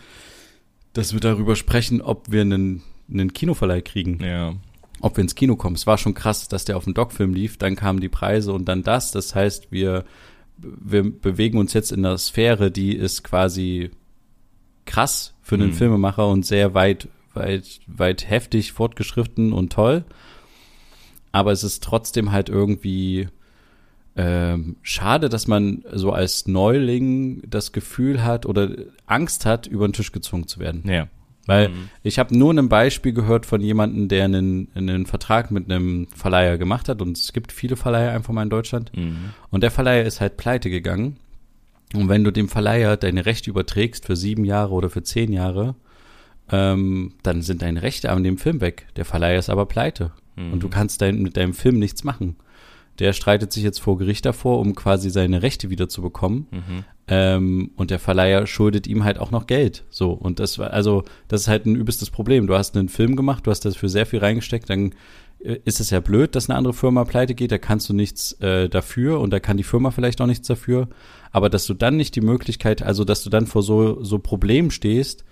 A: dass wir darüber sprechen, ob wir einen, einen Kinoverleih kriegen,
B: Ja.
A: ob wir ins Kino kommen. Es war schon krass, dass der auf dem Doc-Film lief, dann kamen die Preise und dann das. Das heißt, wir, wir bewegen uns jetzt in einer Sphäre, die ist quasi krass für einen
B: Mhm.
A: Filmemacher und sehr weit, weit, weit heftig fortgeschritten und toll. Aber es ist trotzdem halt irgendwie ähm, schade, dass man so als Neuling das Gefühl hat oder Angst hat, über den Tisch gezwungen zu werden.
B: Ja.
A: Weil
B: Mhm.
A: ich habe nur ein Beispiel gehört von jemandem, der einen, einen Vertrag mit einem Verleiher gemacht hat. Und es gibt viele Verleiher einfach mal in Deutschland.
B: Mhm.
A: Und der Verleiher ist halt pleite gegangen. Und wenn du dem Verleiher deine Rechte überträgst für sieben Jahre oder für zehn Jahre, ähm, dann sind deine Rechte an dem Film weg. Der Verleiher ist aber pleite.
B: Mhm.
A: Und du kannst dein, mit deinem Film nichts machen. Der streitet sich jetzt vor Gericht davor, um quasi seine Rechte wieder zu bekommen.
B: Mhm.
A: Ähm, und der Verleiher schuldet ihm halt auch noch Geld. So, und das war, also, das ist halt ein übelstes Problem. Du hast einen Film gemacht, du hast dafür sehr viel reingesteckt, dann ist es ja blöd, dass eine andere Firma pleite geht, da kannst du nichts äh, dafür und da kann die Firma vielleicht auch nichts dafür. Aber dass du dann nicht die Möglichkeit, also dass du dann vor so, so Problemen stehst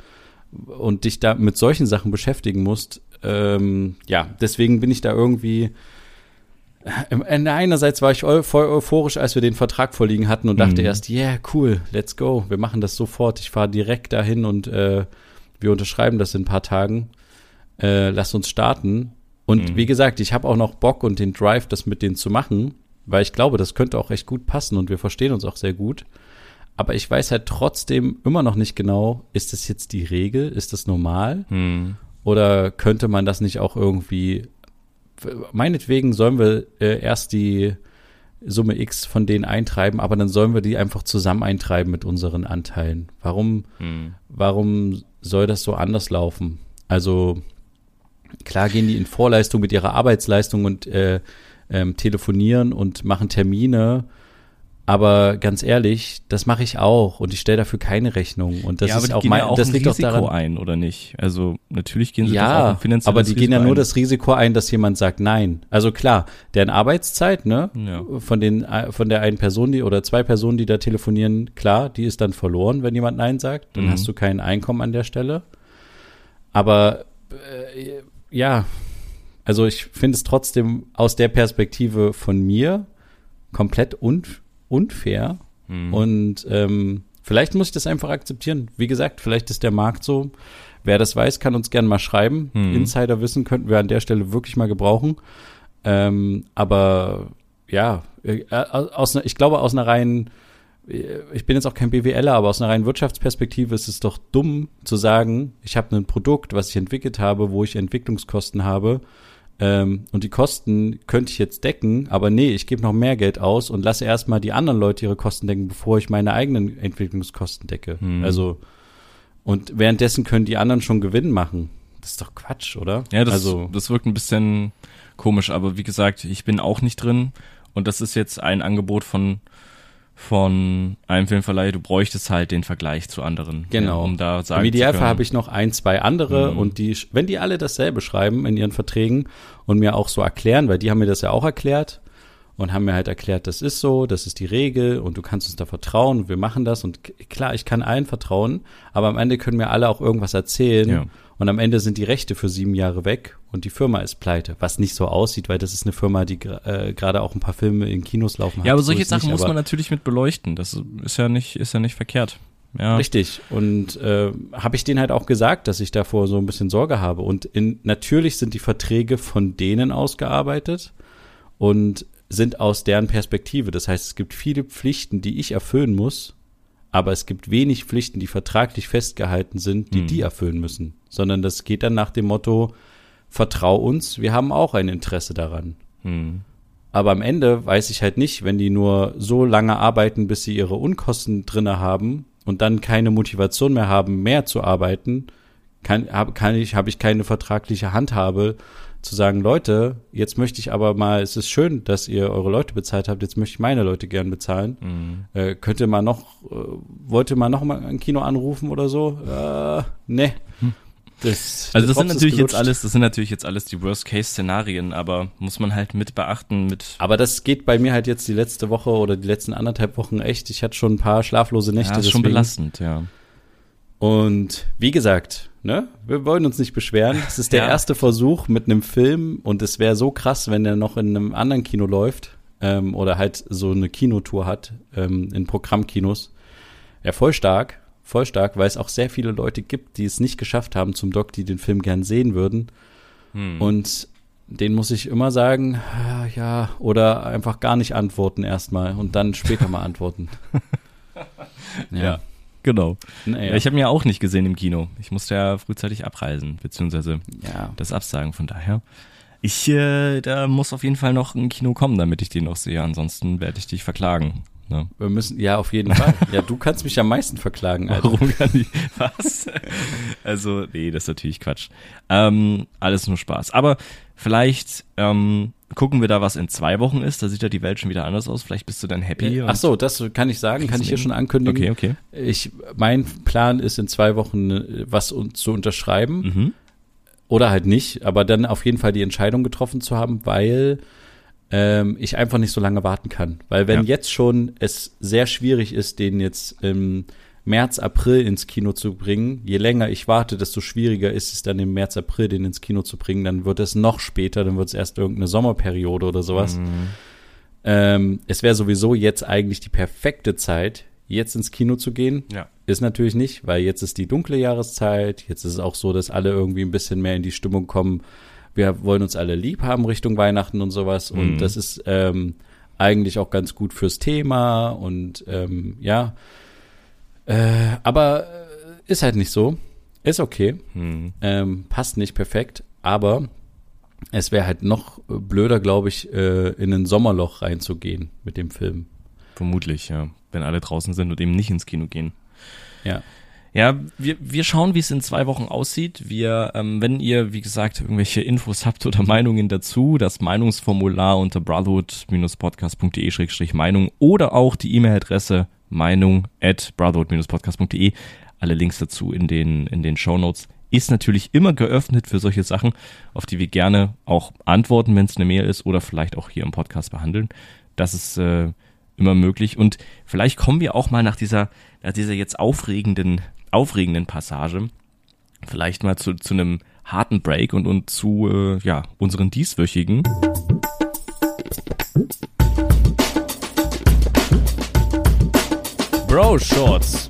A: und dich da mit solchen Sachen beschäftigen musst, ähm, ja, deswegen bin ich da irgendwie. Im- äh, Einerseits war ich voll euphorisch, als wir den Vertrag vorliegen hatten und dachte
B: Mhm.
A: erst, yeah, cool, let's go, wir machen das sofort. Ich fahre direkt dahin und äh, wir unterschreiben das in ein paar Tagen. Äh, lass uns starten. Und
B: Mhm.
A: wie gesagt, ich habe auch noch Bock und den Drive, das mit denen zu machen, weil ich glaube, das könnte auch echt gut passen und wir verstehen uns auch sehr gut. Aber ich weiß halt trotzdem immer noch nicht genau, ist das jetzt die Regel, ist das normal?
B: Mhm.
A: Oder könnte man das nicht auch irgendwie, meinetwegen sollen wir äh, erst die Summe X von denen eintreiben, aber dann sollen wir die einfach zusammen eintreiben mit unseren Anteilen. Warum,
B: Mhm.
A: warum soll das so anders laufen? Also klar gehen die in Vorleistung mit ihrer Arbeitsleistung und äh, ähm, telefonieren und machen Termine. Aber ganz ehrlich, das mache ich auch und ich stelle dafür keine Rechnung. Und das
B: ja,
A: ist
B: auch
A: mein,
B: ja auch
A: das
B: ein
A: liegt
B: Risiko
A: auch daran.
B: ein, oder nicht? Also natürlich gehen sie
A: ja,
B: doch auch ein finanzielles
A: aber die
B: Risiko
A: gehen ja nur
B: ein.
A: das Risiko ein, dass jemand sagt Nein. Also klar, deren Arbeitszeit, ne,
B: Ja.
A: von den äh, von der einen Person, die oder zwei Personen, die da telefonieren, klar, die ist dann verloren, wenn jemand Nein sagt. Dann
B: Mhm.
A: hast du kein Einkommen an der Stelle. Aber äh, ja, also ich finde es trotzdem aus der Perspektive von mir komplett un unfair.
B: Mhm.
A: Und ähm, vielleicht muss ich das einfach akzeptieren. Wie gesagt, vielleicht ist der Markt so. Wer das weiß, kann uns gerne mal schreiben.
B: Mhm.
A: Insiderwissen könnten wir an der Stelle wirklich mal gebrauchen. Ähm, aber ja, äh, aus, einer- ich glaube, aus einer reinen, äh, ich bin jetzt auch kein BWLer, aber aus einer reinen Wirtschaftsperspektive ist es doch dumm zu sagen, ich habe ein Produkt, was ich entwickelt habe, wo ich Entwicklungskosten habe. Ähm, und die Kosten könnte ich jetzt decken, aber nee, ich gebe noch mehr Geld aus und lasse erstmal die anderen Leute ihre Kosten decken, bevor ich meine eigenen Entwicklungskosten decke.
B: Hm.
A: Also, und währenddessen können die anderen schon Gewinn machen. Das ist doch Quatsch, oder?
B: Ja, das,
A: also,
B: das wirkt ein bisschen komisch, aber wie gesagt, ich bin auch nicht drin und das ist jetzt ein Angebot von von einem Filmverleih, du bräuchtest halt den Vergleich zu anderen.
A: Genau.
B: Ja, um da sagen
A: Im Idealfall habe ich noch ein, zwei andere
B: Mhm.
A: und die, wenn die alle dasselbe schreiben in ihren Verträgen und mir auch so erklären, weil die haben mir das ja auch erklärt und haben mir halt erklärt, das ist so, das ist die Regel und du kannst uns da vertrauen, wir machen das und klar, ich kann allen vertrauen, aber am Ende können mir alle auch irgendwas erzählen
B: Ja.
A: und am Ende sind die Rechte für sieben Jahre weg und die Firma ist pleite, was nicht so aussieht, weil das ist eine Firma, die äh, gerade auch ein paar Filme in Kinos laufen hat.
B: Ja, aber
A: so
B: solche
A: ist
B: Sachen
A: nicht,
B: muss man natürlich mit beleuchten. Das ist ja nicht, ist ja nicht verkehrt. Ja.
A: Richtig. Und äh, habe ich denen halt auch gesagt, dass ich davor so ein bisschen Sorge habe. Und in, natürlich sind die Verträge von denen ausgearbeitet und sind aus deren Perspektive. Das heißt, es gibt viele Pflichten, die ich erfüllen muss, aber es gibt wenig Pflichten, die vertraglich festgehalten sind, die
B: Hm.
A: die erfüllen müssen. Sondern das geht dann nach dem Motto, vertrau uns, wir haben auch ein Interesse daran.
B: Hm.
A: Aber am Ende weiß ich halt nicht, wenn die nur so lange arbeiten, bis sie ihre Unkosten drinne haben und dann keine Motivation mehr haben, mehr zu arbeiten, kann, hab, kann ich, habe ich keine vertragliche Handhabe zu sagen, Leute, jetzt möchte ich aber mal, es ist schön, dass ihr eure Leute bezahlt habt, jetzt möchte ich meine Leute gern bezahlen.
B: Hm.
A: Äh, könnt ihr mal noch, äh, wollt ihr mal noch mal ein Kino anrufen oder so? Äh, ne. Das,
B: Also das sind
A: Drops
B: natürlich jetzt alles, das sind natürlich jetzt alles die Worst-Case-Szenarien, aber muss man halt mit beachten mit
A: Aber das geht bei mir halt jetzt die letzte Woche oder die letzten anderthalb Wochen echt. Ich hatte schon ein paar schlaflose Nächte.
B: ja, ist schon belastend, ja.
A: Und wie gesagt, ne, wir wollen uns nicht beschweren. Es ist der
B: Ja.
A: erste Versuch mit einem Film und es wäre so krass, wenn der noch in einem anderen Kino läuft ähm, oder halt so eine Kinotour hat ähm, in Programmkinos. Ja, voll stark, voll stark, weil es auch sehr viele Leute gibt, die es nicht geschafft haben zum Doc, die den Film gern sehen würden.
B: Hm.
A: Und den muss ich immer sagen, ja, oder einfach gar nicht antworten erstmal und dann später mal antworten.
B: ja. Genau.
A: Naja.
B: Ja, ich habe ihn ja auch nicht gesehen im Kino. Ich musste ja frühzeitig abreisen, beziehungsweise
A: ja.
B: das absagen. Von daher, ich, äh, da muss auf jeden Fall noch ein Kino kommen, damit ich den noch sehe. Ansonsten werde ich dich verklagen. Ne?
A: Wir müssen, ja, auf jeden Fall. Ja, du kannst mich am meisten verklagen, Alter.
B: Warum kann ich? Was? Also, nee, das ist natürlich Quatsch. Ähm, alles nur Spaß. Aber vielleicht ähm, gucken wir da, was in zwei Wochen ist. Da sieht ja die Welt schon wieder anders aus. Vielleicht bist du dann happy.
A: Ach so, das kann ich sagen, kann ich hier schon ankündigen.
B: Okay, okay.
A: Ich, mein Plan ist in zwei Wochen äh, was zu unterschreiben
B: Mhm.
A: oder halt nicht, aber dann auf jeden Fall die Entscheidung getroffen zu haben, weil ähm, ich einfach nicht so lange warten kann. Weil wenn
B: Ja.
A: jetzt schon es sehr schwierig ist, den jetzt im März, April ins Kino zu bringen, je länger ich warte, desto schwieriger ist es dann im März, April den ins Kino zu bringen. Dann wird es noch später, dann wird es erst irgendeine Sommerperiode oder sowas.
B: Mhm.
A: Ähm, es wäre sowieso jetzt eigentlich die perfekte Zeit, jetzt ins Kino zu gehen.
B: Ja.
A: Ist natürlich nicht, weil jetzt ist die dunkle Jahreszeit. Jetzt ist es auch so, dass alle irgendwie ein bisschen mehr in die Stimmung kommen. Wir wollen uns alle lieb haben Richtung Weihnachten und sowas. Und
B: Mhm.
A: das ist ähm, eigentlich auch ganz gut fürs Thema. Und ähm, ja, äh, aber äh, ist halt nicht so. Ist okay.
B: Hm.
A: Ähm, passt nicht perfekt. Aber es wäre halt noch blöder, glaube ich, äh, in ein Sommerloch reinzugehen mit dem Film.
B: Vermutlich, ja. Wenn alle draußen sind und eben nicht ins Kino gehen.
A: Ja.
B: Ja, wir, wir schauen, wie es in zwei Wochen aussieht. Wir, ähm, wenn ihr, wie gesagt, irgendwelche Infos habt oder Meinungen dazu, das Meinungsformular unter brotherhood-podcast.de-meinung oder auch die E-Mail-Adresse meinung at brotherhood-podcast.de. Alle Links dazu in den, in den Show Notes ist natürlich immer geöffnet für solche Sachen, auf die wir gerne auch antworten, wenn es eine Mail ist oder vielleicht auch hier im Podcast behandeln. Das ist äh, immer möglich. Und vielleicht kommen wir auch mal nach dieser, nach dieser jetzt aufregenden, aufregenden Passage, vielleicht mal zu, zu einem harten Break und, und zu äh, ja, unseren dieswöchigen. Bro Shorts.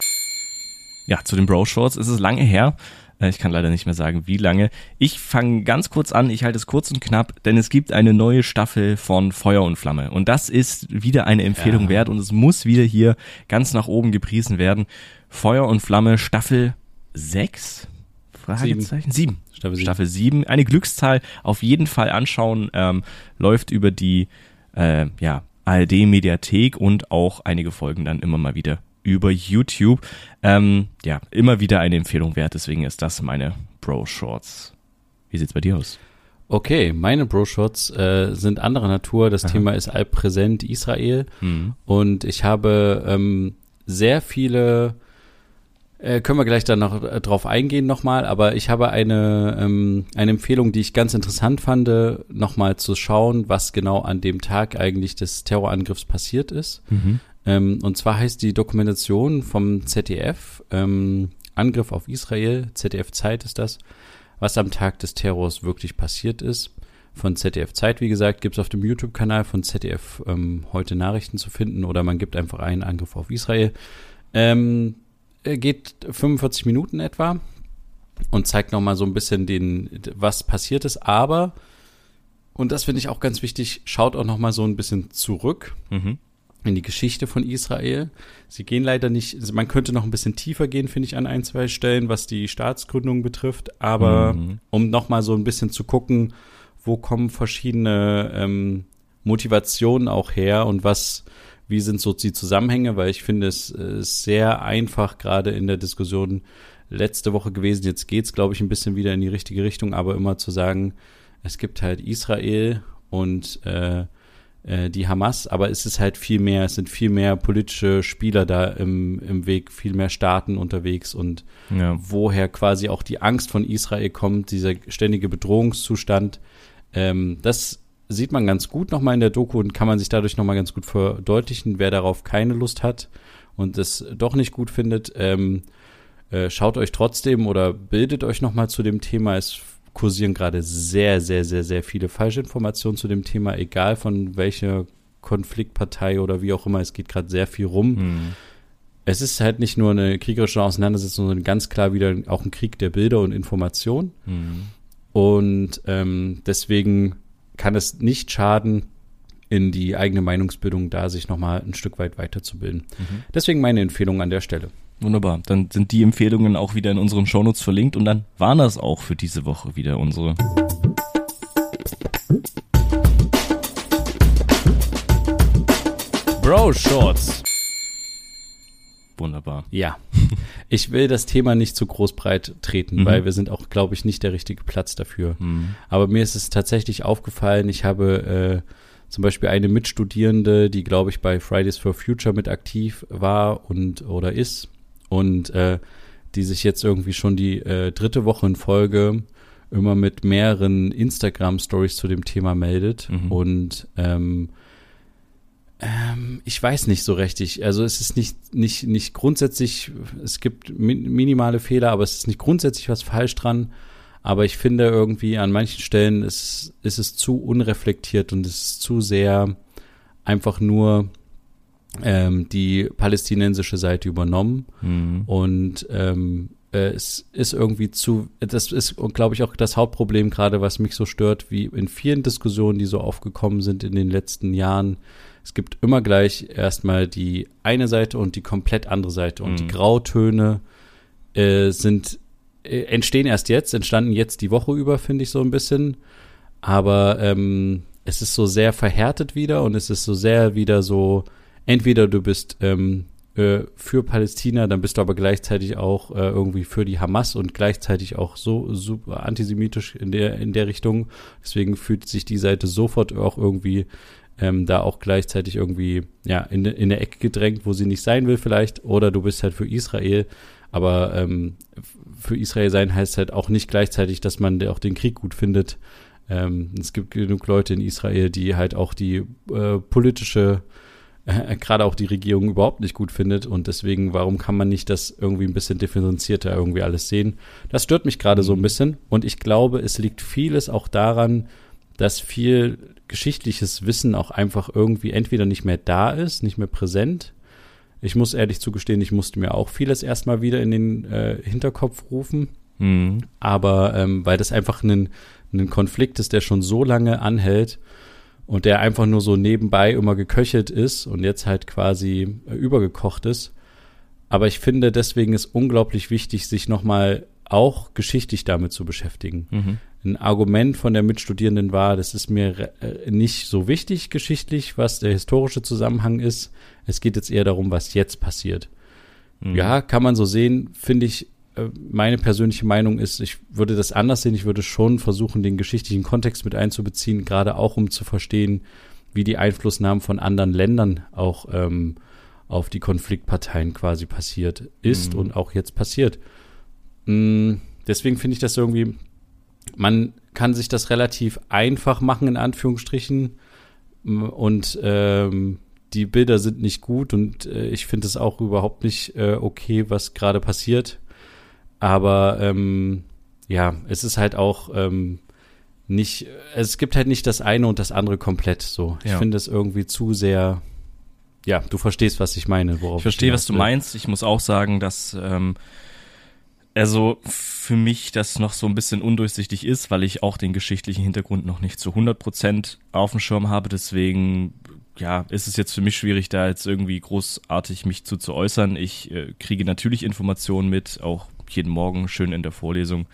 B: Ja, zu den Bro Shorts ist es lange her. Äh, ich kann leider nicht mehr sagen, wie lange. Ich fange ganz kurz an, ich halte es kurz und knapp, denn es gibt eine neue Staffel von Feuer und Flamme. Und das ist wieder eine Empfehlung ja. wert und es muss wieder hier ganz nach oben gepriesen werden. Feuer und Flamme Staffel 6? Fragezeichen? 7. Staffel 7. Staffel 7. Eine Glückszahl auf jeden Fall anschauen. Ähm, läuft über die äh, ja, ARD-Mediathek und auch einige Folgen dann immer mal wieder über YouTube. Ähm, ja, immer wieder eine Empfehlung wert, deswegen ist das meine Bro Shorts. Wie sieht's bei dir aus?
A: Okay, meine Bro-Shorts äh, sind anderer Natur. Das Aha. Thema ist allpräsent Israel. Mhm. Und ich habe ähm, sehr viele, äh, können wir gleich dann noch äh, drauf eingehen nochmal, aber ich habe eine, ähm, eine Empfehlung, die ich ganz interessant fand, nochmal zu schauen, was genau an dem Tag eigentlich des Terrorangriffs passiert ist. Mhm. Ähm, und zwar heißt die Dokumentation vom ZDF, ähm, Angriff auf Israel, ZDF Zeit ist das, was am Tag des Terrors wirklich passiert ist. Von ZDF Zeit, wie gesagt, gibt es auf dem YouTube-Kanal von ZDF ähm, heute Nachrichten zu finden oder man gibt einfach einen Angriff auf Israel. Ähm, geht 45 Minuten etwa und zeigt nochmal so ein bisschen den, was passiert ist, aber, und das finde ich auch ganz wichtig, schaut auch nochmal so ein bisschen zurück. Mhm in die Geschichte von Israel. Sie gehen leider nicht, man könnte noch ein bisschen tiefer gehen, finde ich, an ein, zwei Stellen, was die Staatsgründung betrifft. Aber mhm. um nochmal so ein bisschen zu gucken, wo kommen verschiedene ähm, Motivationen auch her und was, wie sind so die Zusammenhänge, weil ich finde, es ist sehr einfach gerade in der Diskussion letzte Woche gewesen. Jetzt geht's, glaube ich, ein bisschen wieder in die richtige Richtung, aber immer zu sagen, es gibt halt Israel und äh, äh, die Hamas, aber es ist halt viel mehr, es sind viel mehr politische Spieler da im, im Weg, viel mehr Staaten unterwegs und ja. woher quasi auch die Angst von Israel kommt, dieser ständige Bedrohungszustand. Ähm, das sieht man ganz gut nochmal in der Doku und kann man sich dadurch nochmal ganz gut verdeutlichen, wer darauf keine Lust hat und es doch nicht gut findet. Ähm, äh, schaut euch trotzdem oder bildet euch nochmal zu dem Thema. Es kursieren gerade sehr, sehr, sehr, sehr viele Falschinformationen zu dem Thema, egal von welcher Konfliktpartei oder wie auch immer. Es geht gerade sehr viel rum. Mhm. Es ist halt nicht nur eine kriegerische Auseinandersetzung, sondern ganz klar wieder auch ein Krieg der Bilder und Information. Mhm. Und ähm, deswegen kann es nicht schaden, in die eigene Meinungsbildung da sich nochmal ein Stück weit weiterzubilden. Mhm. Deswegen meine Empfehlung an der Stelle.
B: Wunderbar. Dann sind die Empfehlungen auch wieder in unseren Shownotes verlinkt und dann waren das auch für diese Woche wieder unsere.
A: Bro Shorts.
B: Wunderbar.
A: Ja. Ich will das Thema nicht zu groß breit treten, mhm. weil wir sind auch, glaube ich, nicht der richtige Platz dafür. Mhm. Aber mir ist es tatsächlich aufgefallen, ich habe äh, zum Beispiel eine Mitstudierende, die, glaube ich, bei Fridays for Future mit aktiv war und oder ist und äh, die sich jetzt irgendwie schon die äh, dritte Woche in Folge immer mit mehreren Instagram-Stories zu dem Thema meldet. Mhm. Und ähm, ähm, ich weiß nicht so richtig. Also es ist nicht, nicht, nicht grundsätzlich, es gibt minimale Fehler, aber es ist nicht grundsätzlich was falsch dran. Aber ich finde irgendwie an manchen Stellen ist, ist es zu unreflektiert und es ist zu sehr einfach nur ähm, die palästinensische Seite übernommen. Mhm. Und ähm, äh, es ist irgendwie zu, das ist, glaube ich, auch das Hauptproblem gerade, was mich so stört, wie in vielen Diskussionen, die so aufgekommen sind in den letzten Jahren. Es gibt immer gleich erstmal die eine Seite und die komplett andere Seite. Und mhm. die Grautöne äh, sind, äh, entstehen erst jetzt, entstanden jetzt die Woche über, finde ich so ein bisschen. Aber ähm, es ist so sehr verhärtet wieder und es ist so sehr wieder so, entweder du bist ähm, äh, für Palästina, dann bist du aber gleichzeitig auch äh, irgendwie für die Hamas und gleichzeitig auch so super antisemitisch in der, in der Richtung. Deswegen fühlt sich die Seite sofort auch irgendwie ähm, da auch gleichzeitig irgendwie ja in, in der Ecke gedrängt, wo sie nicht sein will vielleicht. Oder du bist halt für Israel. Aber ähm, für Israel sein heißt halt auch nicht gleichzeitig, dass man auch den Krieg gut findet. Ähm, es gibt genug Leute in Israel, die halt auch die äh, politische äh, gerade auch die Regierung überhaupt nicht gut findet. Und deswegen, warum kann man nicht das irgendwie ein bisschen differenzierter irgendwie alles sehen? Das stört mich gerade so ein mhm. bisschen. Und ich glaube, es liegt vieles auch daran, dass viel geschichtliches Wissen auch einfach irgendwie entweder nicht mehr da ist, nicht mehr präsent. Ich muss ehrlich zugestehen, ich musste mir auch vieles erstmal wieder in den äh, Hinterkopf rufen. Mhm. Aber ähm, weil das einfach ein, ein Konflikt ist, der schon so lange anhält und der einfach nur so nebenbei immer geköchelt ist und jetzt halt quasi äh, übergekocht ist. Aber ich finde, deswegen ist unglaublich wichtig, sich nochmal auch geschichtlich damit zu beschäftigen. Mhm. Ein Argument von der Mitstudierenden war, das ist mir äh, nicht so wichtig geschichtlich, was der historische Zusammenhang ist. Es geht jetzt eher darum, was jetzt passiert. Mhm. Ja, kann man so sehen, finde ich meine persönliche Meinung ist, ich würde das anders sehen. Ich würde schon versuchen, den geschichtlichen Kontext mit einzubeziehen, gerade auch um zu verstehen, wie die Einflussnahmen von anderen Ländern auch ähm, auf die Konfliktparteien quasi passiert ist mhm. und auch jetzt passiert. Mm, deswegen finde ich das irgendwie, man kann sich das relativ einfach machen, in Anführungsstrichen. Und ähm, die Bilder sind nicht gut und äh, ich finde es auch überhaupt nicht äh, okay, was gerade passiert. Aber ähm, ja, es ist halt auch ähm, nicht, es gibt halt nicht das eine und das andere komplett so. Ich ja. finde es irgendwie zu sehr, ja, du verstehst, was ich meine.
B: Worauf ich verstehe, was du meinst. Ich muss auch sagen, dass ähm, also für mich das noch so ein bisschen undurchsichtig ist, weil ich auch den geschichtlichen Hintergrund noch nicht zu 100 Prozent auf dem Schirm habe. Deswegen ja, ist es jetzt für mich schwierig, da jetzt irgendwie großartig mich zu, zu äußern. Ich äh, kriege natürlich Informationen mit, auch jeden Morgen schön in der Vorlesung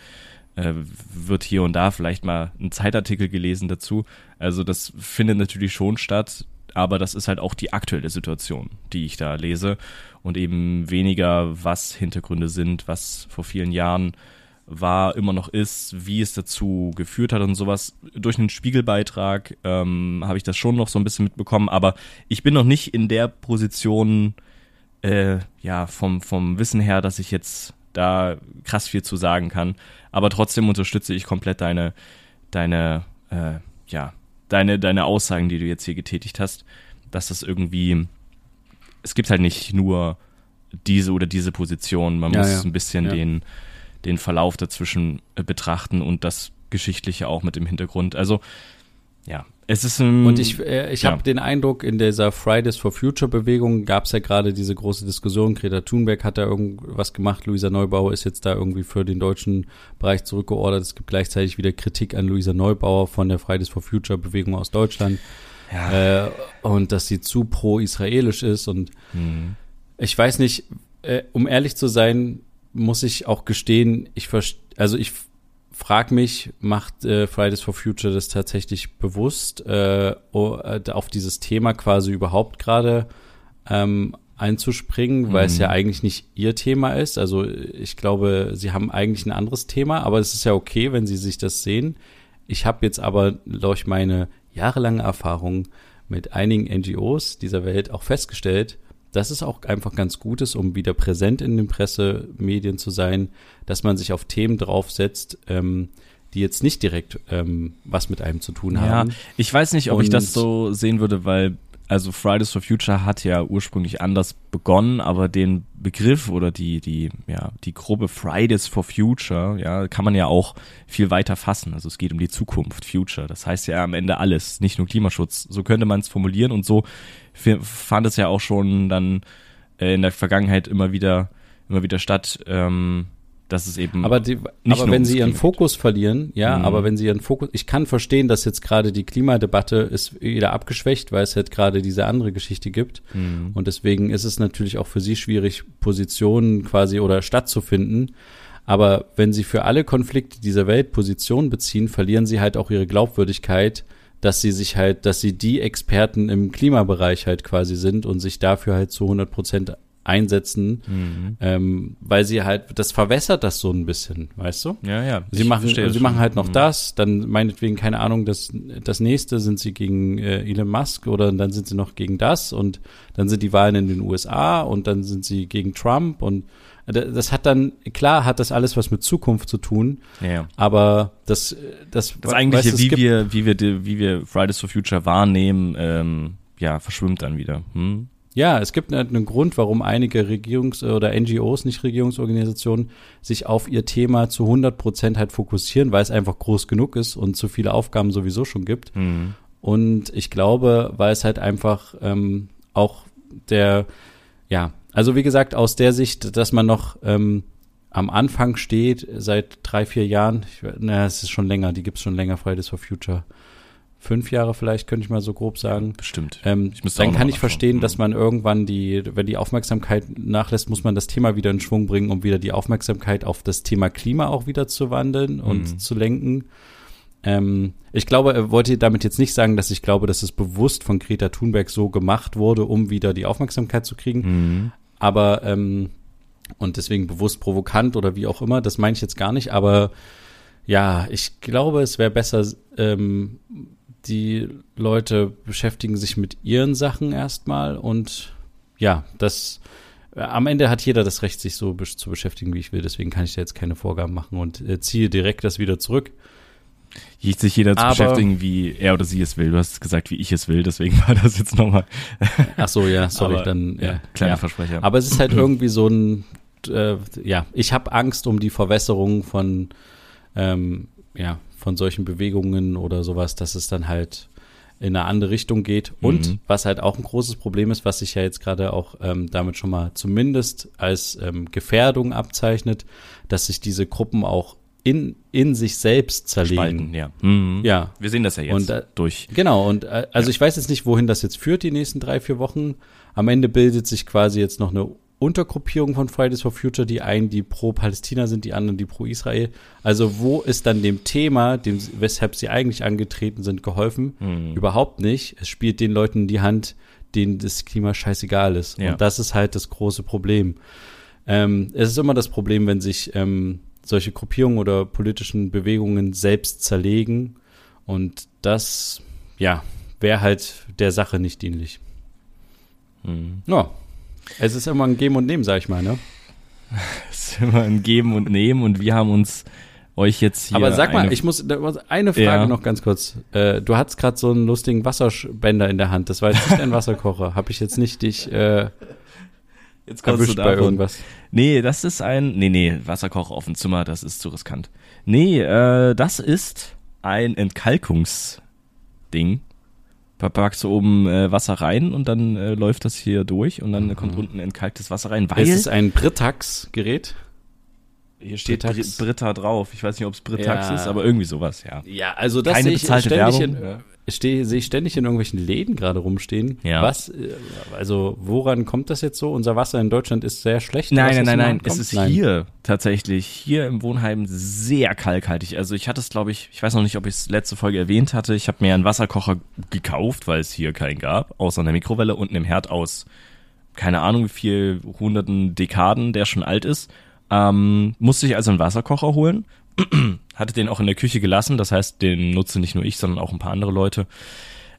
B: äh, wird hier und da vielleicht mal ein Zeitartikel gelesen dazu. Also das findet natürlich schon statt, aber das ist halt auch die aktuelle Situation, die ich da lese und eben weniger, was Hintergründe sind, was vor vielen Jahren war, immer noch ist, wie es dazu geführt hat und sowas. Durch einen Spiegelbeitrag ähm, habe ich das schon noch so ein bisschen mitbekommen, aber ich bin noch nicht in der Position, äh, ja, vom, vom Wissen her, dass ich jetzt da krass viel zu sagen kann. Aber trotzdem unterstütze ich komplett deine, deine, äh, ja, deine, deine Aussagen, die du jetzt hier getätigt hast, dass das irgendwie, es gibt halt nicht nur diese oder diese Position, man ja, muss ja. ein bisschen ja. den, den Verlauf dazwischen äh, betrachten und das Geschichtliche auch mit dem Hintergrund. Also, ja, es ist
A: ein, und ich, äh, ich ja. habe den Eindruck, in dieser Fridays for Future Bewegung gab es ja gerade diese große Diskussion. Greta Thunberg hat da irgendwas gemacht. Luisa Neubauer ist jetzt da irgendwie für den deutschen Bereich zurückgeordert. Es gibt gleichzeitig wieder Kritik an Luisa Neubauer von der Fridays for Future Bewegung aus Deutschland. Ja. Äh, und dass sie zu pro-israelisch ist. Und mhm. ich weiß nicht, äh, um ehrlich zu sein, muss ich auch gestehen, ich also ich frag mich, macht äh, Fridays for Future das tatsächlich bewusst, äh, äh auf dieses Thema quasi überhaupt gerade ähm, einzuspringen, mhm. weil es ja mhm. eigentlich nicht ihr Thema ist. Also ich glaube, sie haben eigentlich ein anderes Thema, aber es ist ja okay, wenn sie sich das sehen. Ich habe jetzt aber durch meine jahrelange Erfahrung mit einigen NGOs dieser Welt auch festgestellt, dass es auch einfach ganz gut ist, um wieder präsent in den Pressemedien zu sein, dass man sich auf Themen draufsetzt, ähm, die jetzt nicht direkt ähm, was mit einem zu tun haben. Ja,
B: ich weiß nicht, ob Und ich das so sehen würde, weil also Fridays for Future hat ja ursprünglich anders begonnen, aber den Begriff oder die, die, ja, die Gruppe Fridays for Future, ja, kann man ja auch viel weiter fassen. Also es geht um die Zukunft, Future. Das heißt ja am Ende alles, nicht nur Klimaschutz. So könnte man es formulieren und so fand es ja auch schon dann äh, in der Vergangenheit immer wieder, immer wieder statt, ähm, dass es eben
A: aber die, nicht aber wenn sie ihren Fokus verlieren, ja, mhm. aber wenn sie ihren Fokus, ich kann verstehen, dass jetzt gerade die Klimadebatte ist wieder abgeschwächt, weil es halt gerade diese andere Geschichte gibt mhm. und deswegen ist es natürlich auch für sie schwierig, Positionen quasi oder stattzufinden. Aber wenn sie für alle Konflikte dieser Welt Positionen beziehen, verlieren sie halt auch ihre Glaubwürdigkeit, dass sie sich halt, dass sie die Experten im Klimabereich halt quasi sind und sich dafür halt zu 100 Prozent einsetzen,
B: Mhm.
A: ähm, weil sie halt, das verwässert das so ein bisschen, weißt du?
B: Ja, ja.
A: Sie machen, sie machen halt noch
B: Mhm.
A: das, dann meinetwegen, keine Ahnung, das, das nächste sind sie gegen äh, Elon Musk oder dann sind sie noch gegen das und dann sind die Wahlen in den USA und dann sind sie gegen Trump und äh, das hat dann, klar hat das alles was mit Zukunft zu tun,
B: Ja,
A: aber das, das,
B: Das eigentliche,
A: weißt
B: wie wir, wie wir, wie wir Fridays for Future wahrnehmen, ähm, ja, verschwimmt dann wieder. Hm?
A: Ja, es gibt einen Grund, warum einige Regierungs- oder NGOs, nicht Regierungsorganisationen, sich auf ihr Thema zu 100 Prozent halt fokussieren, weil es einfach groß genug ist und zu viele Aufgaben sowieso schon gibt.
B: Mhm.
A: Und ich glaube, weil es halt einfach ähm, auch der, ja, also wie gesagt, aus der Sicht, dass man noch ähm, am Anfang steht, seit drei, vier Jahren, ich, naja, es ist schon länger, die gibt's schon länger, Fridays for Future. Fünf Jahre vielleicht, könnte ich mal so grob sagen.
B: Bestimmt.
A: Ähm,
B: Ich
A: dann kann ich verstehen, dass man irgendwann die, wenn die Aufmerksamkeit nachlässt, muss man das Thema wieder in Schwung bringen, um wieder die Aufmerksamkeit auf das Thema Klima auch wieder zu wandeln und
B: Mhm.
A: zu lenken. Ähm, ich glaube, er wollte damit jetzt nicht sagen, dass ich glaube, dass es bewusst von Greta Thunberg so gemacht wurde, um wieder die Aufmerksamkeit zu kriegen.
B: Mhm.
A: Aber ähm, und deswegen bewusst provokant oder wie auch immer, das meine ich jetzt gar nicht, aber ja, ich glaube, es wäre besser, ähm, die Leute beschäftigen sich mit ihren Sachen erstmal und ja, das äh, am Ende hat jeder das Recht, sich so zu beschäftigen, wie ich will. Deswegen kann ich da jetzt keine Vorgaben machen und äh, ziehe direkt das wieder zurück.
B: Sich jeder zu
A: Aber-
B: beschäftigen, wie er oder sie es will. Du hast gesagt, wie ich es will, deswegen war das jetzt nochmal.
A: Ach so, ja, sorry,
B: Aber,
A: dann
B: ja,
A: ja,
B: kleiner
A: ja.
B: Versprecher.
A: Aber es ist halt irgendwie so ein, äh, ja, ich habe Angst um die Verwässerung von, ähm, ja, von solchen Bewegungen oder sowas, dass es dann halt in eine andere Richtung geht. Und
B: Mhm.
A: was halt auch ein großes Problem ist, was sich ja jetzt gerade auch ähm, damit schon mal zumindest als ähm, Gefährdung abzeichnet, dass sich diese Gruppen auch in, in sich selbst zerlegen.
B: Spalten, ja. Mhm.
A: Ja,
B: Wir sehen das ja jetzt
A: Und, äh,
B: durch.
A: Genau, und äh, also ich weiß jetzt nicht, wohin das jetzt führt, die nächsten drei, vier Wochen. Am Ende bildet sich quasi jetzt noch eine Untergruppierung von Fridays for Future, die einen, die pro Palästina sind, die anderen, die pro Israel. Also wo ist dann dem Thema, dem, weshalb sie eigentlich angetreten sind, geholfen?
B: Mhm.
A: Überhaupt nicht. Es spielt den Leuten in die Hand, denen das Klima scheißegal ist.
B: Ja.
A: Und das ist halt das große Problem. Ähm, es ist immer das Problem, wenn sich ähm, solche Gruppierungen oder politischen Bewegungen selbst zerlegen. Und das, ja, wäre halt der Sache nicht dienlich.
B: Mhm.
A: Ja. Es ist immer ein Geben und Nehmen, sag ich mal, ne?
B: Es ist immer ein Geben und Nehmen und wir haben uns euch jetzt hier.
A: Aber sag mal, ich muss eine Frage
B: Ja.
A: noch ganz kurz. Äh, du hattest gerade so einen lustigen Wasserspender in der Hand. Das war jetzt nicht ein Wasserkocher. Habe ich jetzt nicht dich äh,
B: jetzt kommst
A: erwischt
B: du
A: bei irgendwas?
B: Nee, das ist ein. Nee, nee, Wasserkocher auf dem Zimmer, das ist zu riskant. Nee, äh, das ist ein Entkalkungsding. Packst du oben äh, Wasser rein und dann äh, läuft das hier durch und dann
A: Mhm.
B: kommt unten entkalktes Wasser rein. Weil
A: Es ist ein Britax-Gerät.
B: hier steht
A: Britax.
B: Bri- Britta drauf. Ich weiß nicht, ob es Britax
A: Ja.
B: ist, aber irgendwie sowas, ja.
A: Ja, also das
B: Keine
A: sehe ich ständig
B: Werbung.
A: in,
B: Ja.
A: Stehe, sehe ich ständig in irgendwelchen Läden gerade rumstehen.
B: Ja.
A: Was, äh, also woran kommt das jetzt so? Unser Wasser in Deutschland ist sehr schlecht.
B: Nein, nein, nein, nein. Es ist
A: Nein.
B: hier tatsächlich, hier im Wohnheim sehr kalkhaltig. Also ich hatte es, glaube ich, ich weiß noch nicht, ob ich es letzte Folge erwähnt hatte. Ich habe mir einen Wasserkocher gekauft, weil es hier keinen gab, außer einer Mikrowelle und einem Herd aus, keine Ahnung wie viel hunderten Dekaden, der schon alt ist. Ähm, musste ich also einen Wasserkocher holen. hatte den auch in der Küche gelassen, das heißt, den nutze nicht nur ich, sondern auch ein paar andere Leute.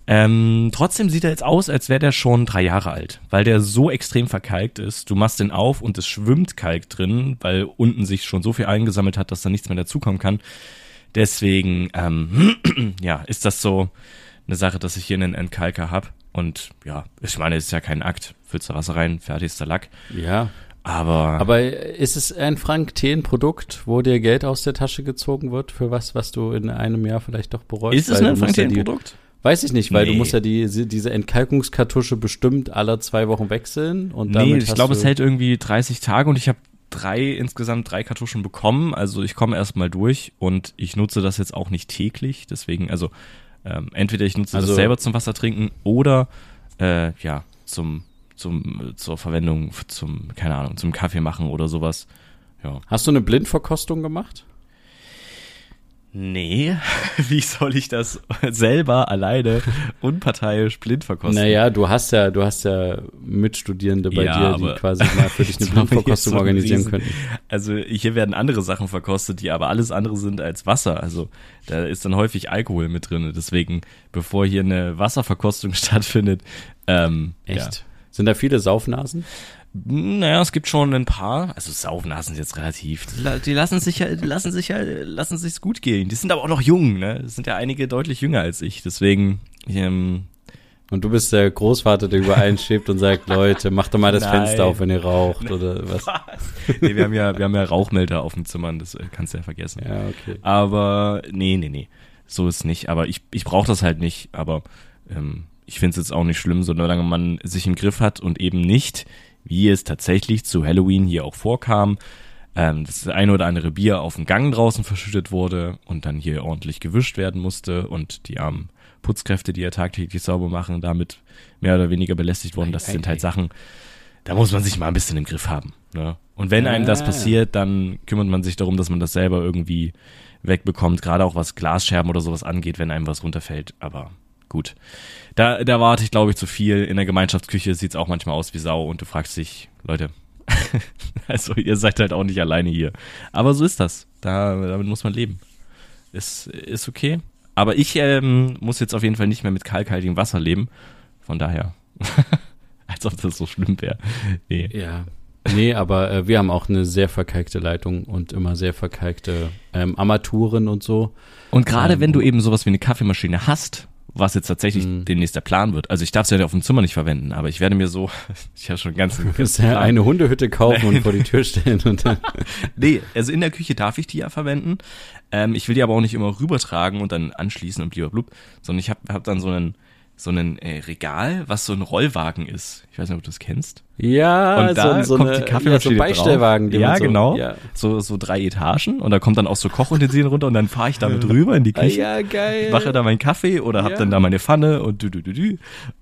B: Ähm, trotzdem sieht er jetzt aus, als wäre der schon drei Jahre alt, weil der so extrem verkalkt ist. Du machst den auf und es schwimmt Kalk drin, weil unten sich schon so viel eingesammelt hat, dass da nichts mehr dazukommen kann. Deswegen, ähm, ja, ist das so eine Sache, dass ich hier einen Entkalker hab. Und ja, ich meine, es ist ja kein Akt. Füllst du Wasser rein, fertig ist der Lack.
A: Ja,
B: Aber,
A: aber ist es ein Frank Thelen Produkt, wo dir Geld aus der Tasche gezogen wird für was, was du in einem Jahr vielleicht doch bereust?
B: ist es ein
A: du ja die-
B: Frank-Produkt?
A: Weiß ich nicht, weil du
B: Nee.
A: musst ja die, diese Entkalkungskartusche bestimmt alle zwei Wochen wechseln und
B: Nee,
A: damit
B: ich
A: hast
B: glaube,
A: du,
B: es hält irgendwie 30 Tage und ich habe drei, insgesamt drei Kartuschen bekommen. Also ich komme erstmal durch und ich nutze das jetzt auch nicht täglich. Deswegen, also ähm, entweder ich nutze
A: Also-
B: das selber zum Wasser trinken oder äh, ja, zum, zum, zur Verwendung, zum, keine Ahnung, zum Kaffee machen oder sowas. Ja.
A: Hast du eine Blindverkostung gemacht?
B: Nee, wie soll ich das selber alleine unparteiisch blind verkosten?
A: Naja, du hast ja, du hast ja Mitstudierende bei
B: Ja,
A: dir, die quasi mal für dich eine Blindverkostung
B: so
A: organisieren könnten.
B: Also hier werden andere Sachen verkostet, die aber alles andere sind als Wasser. Also da ist dann häufig Alkohol mit drin. Deswegen, bevor hier eine Wasserverkostung stattfindet, ähm,
A: Echt? Sind da viele Saufnasen?
B: Ja. Naja, es gibt schon ein paar. Also Saufnasen ist jetzt relativ. Die, la- die lassen sich ja, lassen sich ja, lassen sich's gut gehen. Die sind aber auch noch jung, ne? Es sind ja einige deutlich jünger als ich. Deswegen, ähm,
A: Und du bist der Großvater, der überall schwebt und sagt, Leute, macht doch mal das
B: Nein.
A: Fenster auf, wenn ihr raucht oder was.
B: nee, wir haben ja, wir haben ja Rauchmelder auf dem Zimmer, das äh, kannst du ja vergessen.
A: Ja, okay.
B: Aber nee, nee, nee. So ist nicht. Aber ich, ich brauche das halt nicht. Aber ähm, ich finde es jetzt auch nicht schlimm, solange man sich im Griff hat und eben nicht, wie es tatsächlich zu Halloween hier auch vorkam, ähm, dass das eine oder andere Bier auf dem Gang draußen verschüttet wurde und dann hier ordentlich gewischt werden musste und die armen Putzkräfte, die ja tagtäglich sauber machen, damit mehr oder weniger belästigt wurden. Das sind halt. Sachen, da muss man sich mal ein bisschen im Griff haben. Ne? Und wenn einem das
A: Ah.
B: passiert, dann kümmert man sich darum, dass man das selber irgendwie wegbekommt, gerade auch was Glasscherben oder sowas angeht, wenn einem was runterfällt. Aber gut. Da, da warte ich, glaube ich, zu viel. In der Gemeinschaftsküche sieht's auch manchmal aus wie Sau und du fragst dich, Leute, also ihr seid halt auch nicht alleine hier. Aber so ist das. Da, damit muss man leben. Ist, ist okay. Aber ich ähm, muss jetzt auf jeden Fall nicht mehr mit kalkhaltigem Wasser leben. Von daher. Als ob das so schlimm wäre. Nee.
A: Ja. Nee, aber äh, wir haben auch eine sehr verkalkte Leitung und immer sehr verkalkte ähm, Armaturen und so.
B: Und gerade
A: Ähm,
B: wenn du eben sowas wie eine Kaffeemaschine hast, was jetzt tatsächlich
A: Mhm.
B: demnächst der Plan wird. Also ich darf es ja auf dem Zimmer nicht verwenden, aber ich werde mir so, ich habe schon ganz
A: kannst ja eine Hundehütte kaufen und vor die Tür stellen und dann.
B: Nee, also in der Küche darf ich die ja verwenden. Ähm, ich will die aber auch nicht immer rübertragen und dann anschließen und blub, sondern ich habe hab dann so einen so einen äh, Regal, was so ein Rollwagen ist. Ich weiß nicht, ob du das kennst.
A: Ja,
B: Und da
A: so, so
B: kommt
A: eine,
B: die Kaffeemaschine
A: ja, so Beistellwagen.
B: Ja,
A: so,
B: genau.
A: Ja.
B: So so drei Etagen und da kommt dann auch so Kochutensilien runter und dann fahre ich damit rüber in die
A: Ah,
B: Küche.
A: ja, geil.
B: mache da meinen Kaffee oder hab
A: Ja.
B: dann da meine Pfanne und du du du du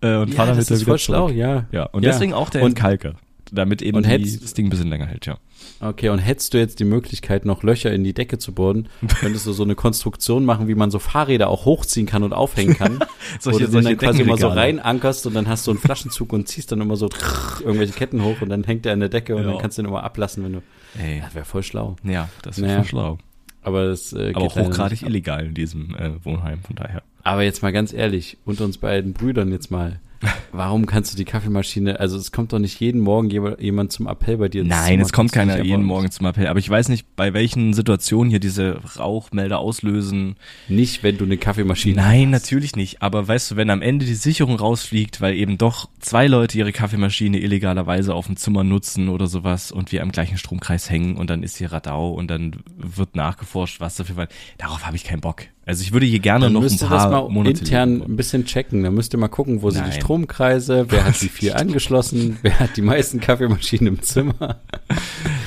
B: äh, und
A: ja,
B: fahre damit
A: das
B: dann
A: ist
B: wieder
A: voll schlau,
B: zurück.
A: ja.
B: Ja, und deswegen auch der
A: Und-
B: Entkalker, damit eben
A: hättest-
B: das Ding ein bisschen länger hält, ja.
A: Okay, und hättest du jetzt die Möglichkeit, noch Löcher in die Decke zu bohren, könntest du so eine Konstruktion machen, wie man so Fahrräder auch hochziehen kann und aufhängen kann.
B: Solche-
A: wo du
B: solche
A: dann quasi immer so
B: Deckenregale.
A: rein ankerst und dann hast du einen Flaschenzug und ziehst dann immer so irgendwelche Ketten hoch und dann hängt der an der Decke und
B: Ja.
A: dann kannst du den immer ablassen, wenn du.
B: Ey,
A: Ja, wäre voll schlau.
B: ja, das ist
A: Naja,
B: schon schlau.
A: Aber das äh,
B: Aber
A: geht
B: auch hochgradig illegal in diesem äh, Wohnheim, von daher.
A: Aber jetzt mal ganz ehrlich, unter uns beiden Brüdern jetzt mal. Warum kannst du die Kaffeemaschine, also es kommt doch nicht jeden Morgen jemand, zum Appell bei dir.
B: Nein, es kommt keiner jeden Morgen zum Appell. Aber ich weiß nicht, bei welchen Situationen hier diese Rauchmelder auslösen.
A: Nicht, wenn du eine Kaffeemaschine
B: Nein, natürlich nicht. Aber weißt du, wenn am Ende die Sicherung rausfliegt, weil eben doch zwei Leute ihre Kaffeemaschine illegalerweise auf dem Zimmer nutzen oder sowas und wir am gleichen Stromkreis hängen und dann ist hier Radau und dann wird nachgeforscht, was dafür war. Darauf habe ich keinen Bock. Also ich würde hier gerne
A: Dann
B: noch ein paar
A: das mal
B: Monate
A: intern
B: leben.
A: ein bisschen checken. Dann müsst ihr mal gucken, wo sind die
B: Nein.
A: Stromkreise, wer hat wie viel angeschlossen, wer hat die meisten Kaffeemaschinen im Zimmer.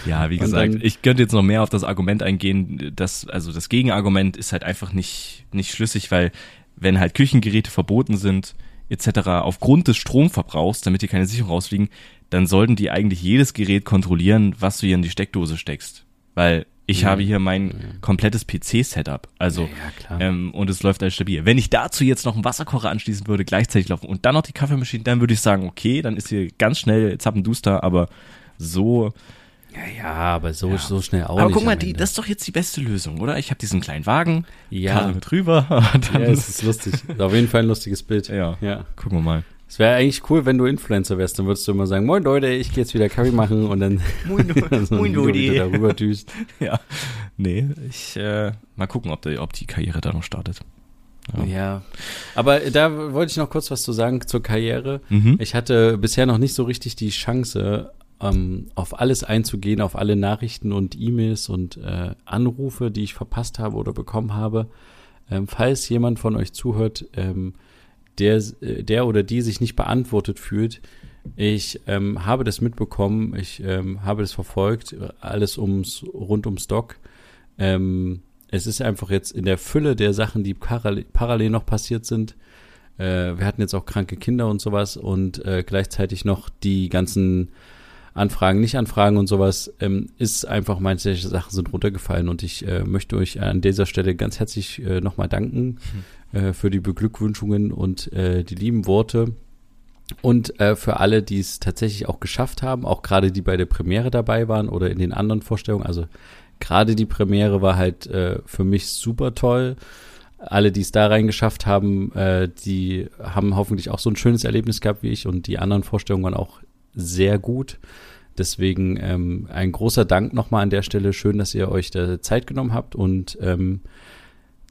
B: Ja, wie gesagt, ich könnte jetzt noch mehr auf das Argument eingehen, dass, also das Gegenargument ist halt einfach nicht, nicht schlüssig, weil wenn halt Küchengeräte verboten sind, etc., aufgrund des Stromverbrauchs, damit hier keine Sicherung rausfliegen, dann sollten die eigentlich jedes Gerät kontrollieren, was du hier in die Steckdose steckst. Weil ich
A: Ja.
B: habe hier mein komplettes PC-Setup. Also,
A: Ja, klar.
B: ähm, und es läuft alles stabil. Wenn ich dazu jetzt noch einen Wasserkocher anschließen würde, gleichzeitig laufen und dann noch die Kaffeemaschine, dann würde ich sagen, okay, dann ist hier ganz schnell Zappenduster, aber so
A: Ja, ja, aber so,
B: Ja.
A: so schnell auch
B: aber guck mal, die, das ist doch jetzt die beste Lösung, oder? Ich habe diesen kleinen Wagen,
A: Ja.
B: Karre mit rüber
A: ja, es ist lustig. Ist auf jeden Fall ein lustiges Bild.
B: Ja.
A: ja.
B: gucken wir mal.
A: Es wäre eigentlich cool, wenn du Influencer wärst. Dann würdest du immer sagen, moin Leute, ich gehe jetzt wieder Kaffee machen und dann
B: Moin,
A: so ein
B: moin,
A: du darüber düst.
B: Ja, nee, ich äh, mal gucken, ob, die, ob die Karriere da noch startet. Ja.
A: Ja. Aber da wollte ich noch kurz was zu sagen zur Karriere.
B: Mhm.
A: Ich hatte bisher noch nicht so richtig die Chance, ähm, auf alles einzugehen, auf alle Nachrichten und E-Mails und äh, Anrufe, die ich verpasst habe oder bekommen habe. Ähm, falls jemand von euch zuhört, ähm, der, äh, der oder die sich nicht beantwortet fühlt, ich ähm, habe das mitbekommen, ich ähm, habe das verfolgt, alles ums rund ums Doc. Ähm, es ist einfach jetzt in der Fülle der Sachen, die parallel, parallel noch passiert sind. Äh, wir hatten jetzt auch kranke Kinder und sowas und äh, gleichzeitig noch die ganzen Anfragen, nicht Anfragen und sowas, ähm, ist einfach, manche Sachen sind runtergefallen und ich äh, möchte euch an dieser Stelle ganz herzlich äh, nochmal danken mhm. Äh, für die Beglückwünschungen und äh, die lieben Worte. Und äh, für alle, die es tatsächlich auch geschafft haben, auch gerade die bei der Premiere dabei waren oder in den anderen Vorstellungen, also gerade die Premiere war halt äh, für mich super toll. Alle, die es da reingeschafft haben, äh, die haben hoffentlich auch so ein schönes Erlebnis gehabt wie ich und die anderen Vorstellungen waren auch sehr gut. Deswegen ähm, ein großer Dank nochmal an der Stelle. Schön, dass ihr euch da Zeit genommen habt und ähm,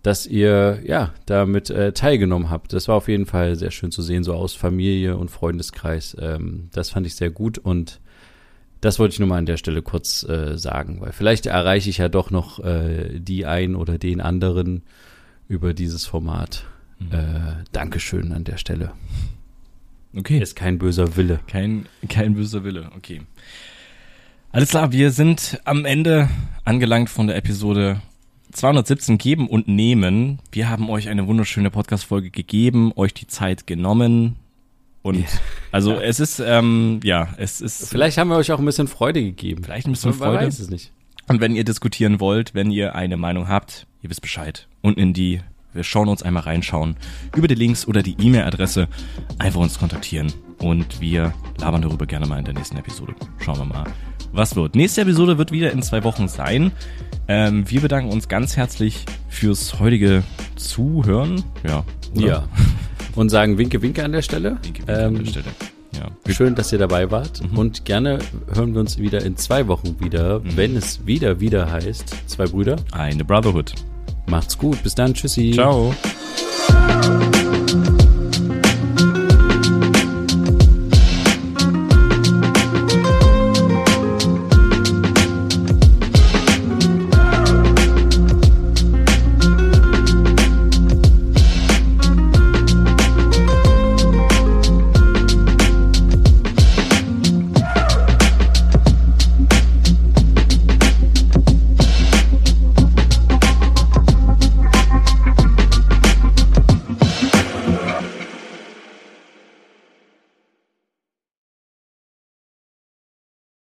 A: dass ihr ja damit äh, teilgenommen habt. Das war auf jeden Fall sehr schön zu sehen, so aus Familie und Freundeskreis. Ähm, das fand ich sehr gut und das wollte ich nur mal an der Stelle kurz äh, sagen, weil vielleicht erreiche ich ja doch noch äh, die ein oder den anderen über dieses Format. Mhm. Äh, Dankeschön an der Stelle.
B: Okay.
A: Ist kein böser Wille.
B: Kein, kein böser Wille, okay. Alles klar, wir sind am Ende angelangt von der Episode 217 geben und nehmen. Wir haben euch eine wunderschöne Podcast-Folge gegeben, euch die Zeit genommen. Und yeah. also ja. es ist, ähm, ja, es ist.
A: Vielleicht haben wir euch auch ein bisschen Freude gegeben.
B: Vielleicht ein bisschen Freude. Weiß
A: es nicht.
B: Und wenn ihr diskutieren wollt, wenn ihr eine Meinung habt, ihr wisst Bescheid. Unten in die wir schauen uns einmal reinschauen. Über die Links oder die E-Mail-Adresse einfach uns kontaktieren. Und wir labern darüber gerne mal in der nächsten Episode. Schauen wir mal, was wird. Nächste Episode wird wieder in zwei Wochen sein. Ähm, wir bedanken uns ganz herzlich fürs heutige Zuhören. Ja.
A: Oder? Ja. Und sagen Winke, Winke an der Stelle. Winke, Winke ähm, an der ähm, Stelle. Ja. Schön, dass ihr dabei wart. Mhm. Und gerne hören wir uns wieder in zwei Wochen wieder, mhm. wenn es wieder, wieder heißt, zwei Brüder.
B: Eine Brotherhood.
A: Macht's gut. Bis dann. Tschüssi.
B: Ciao.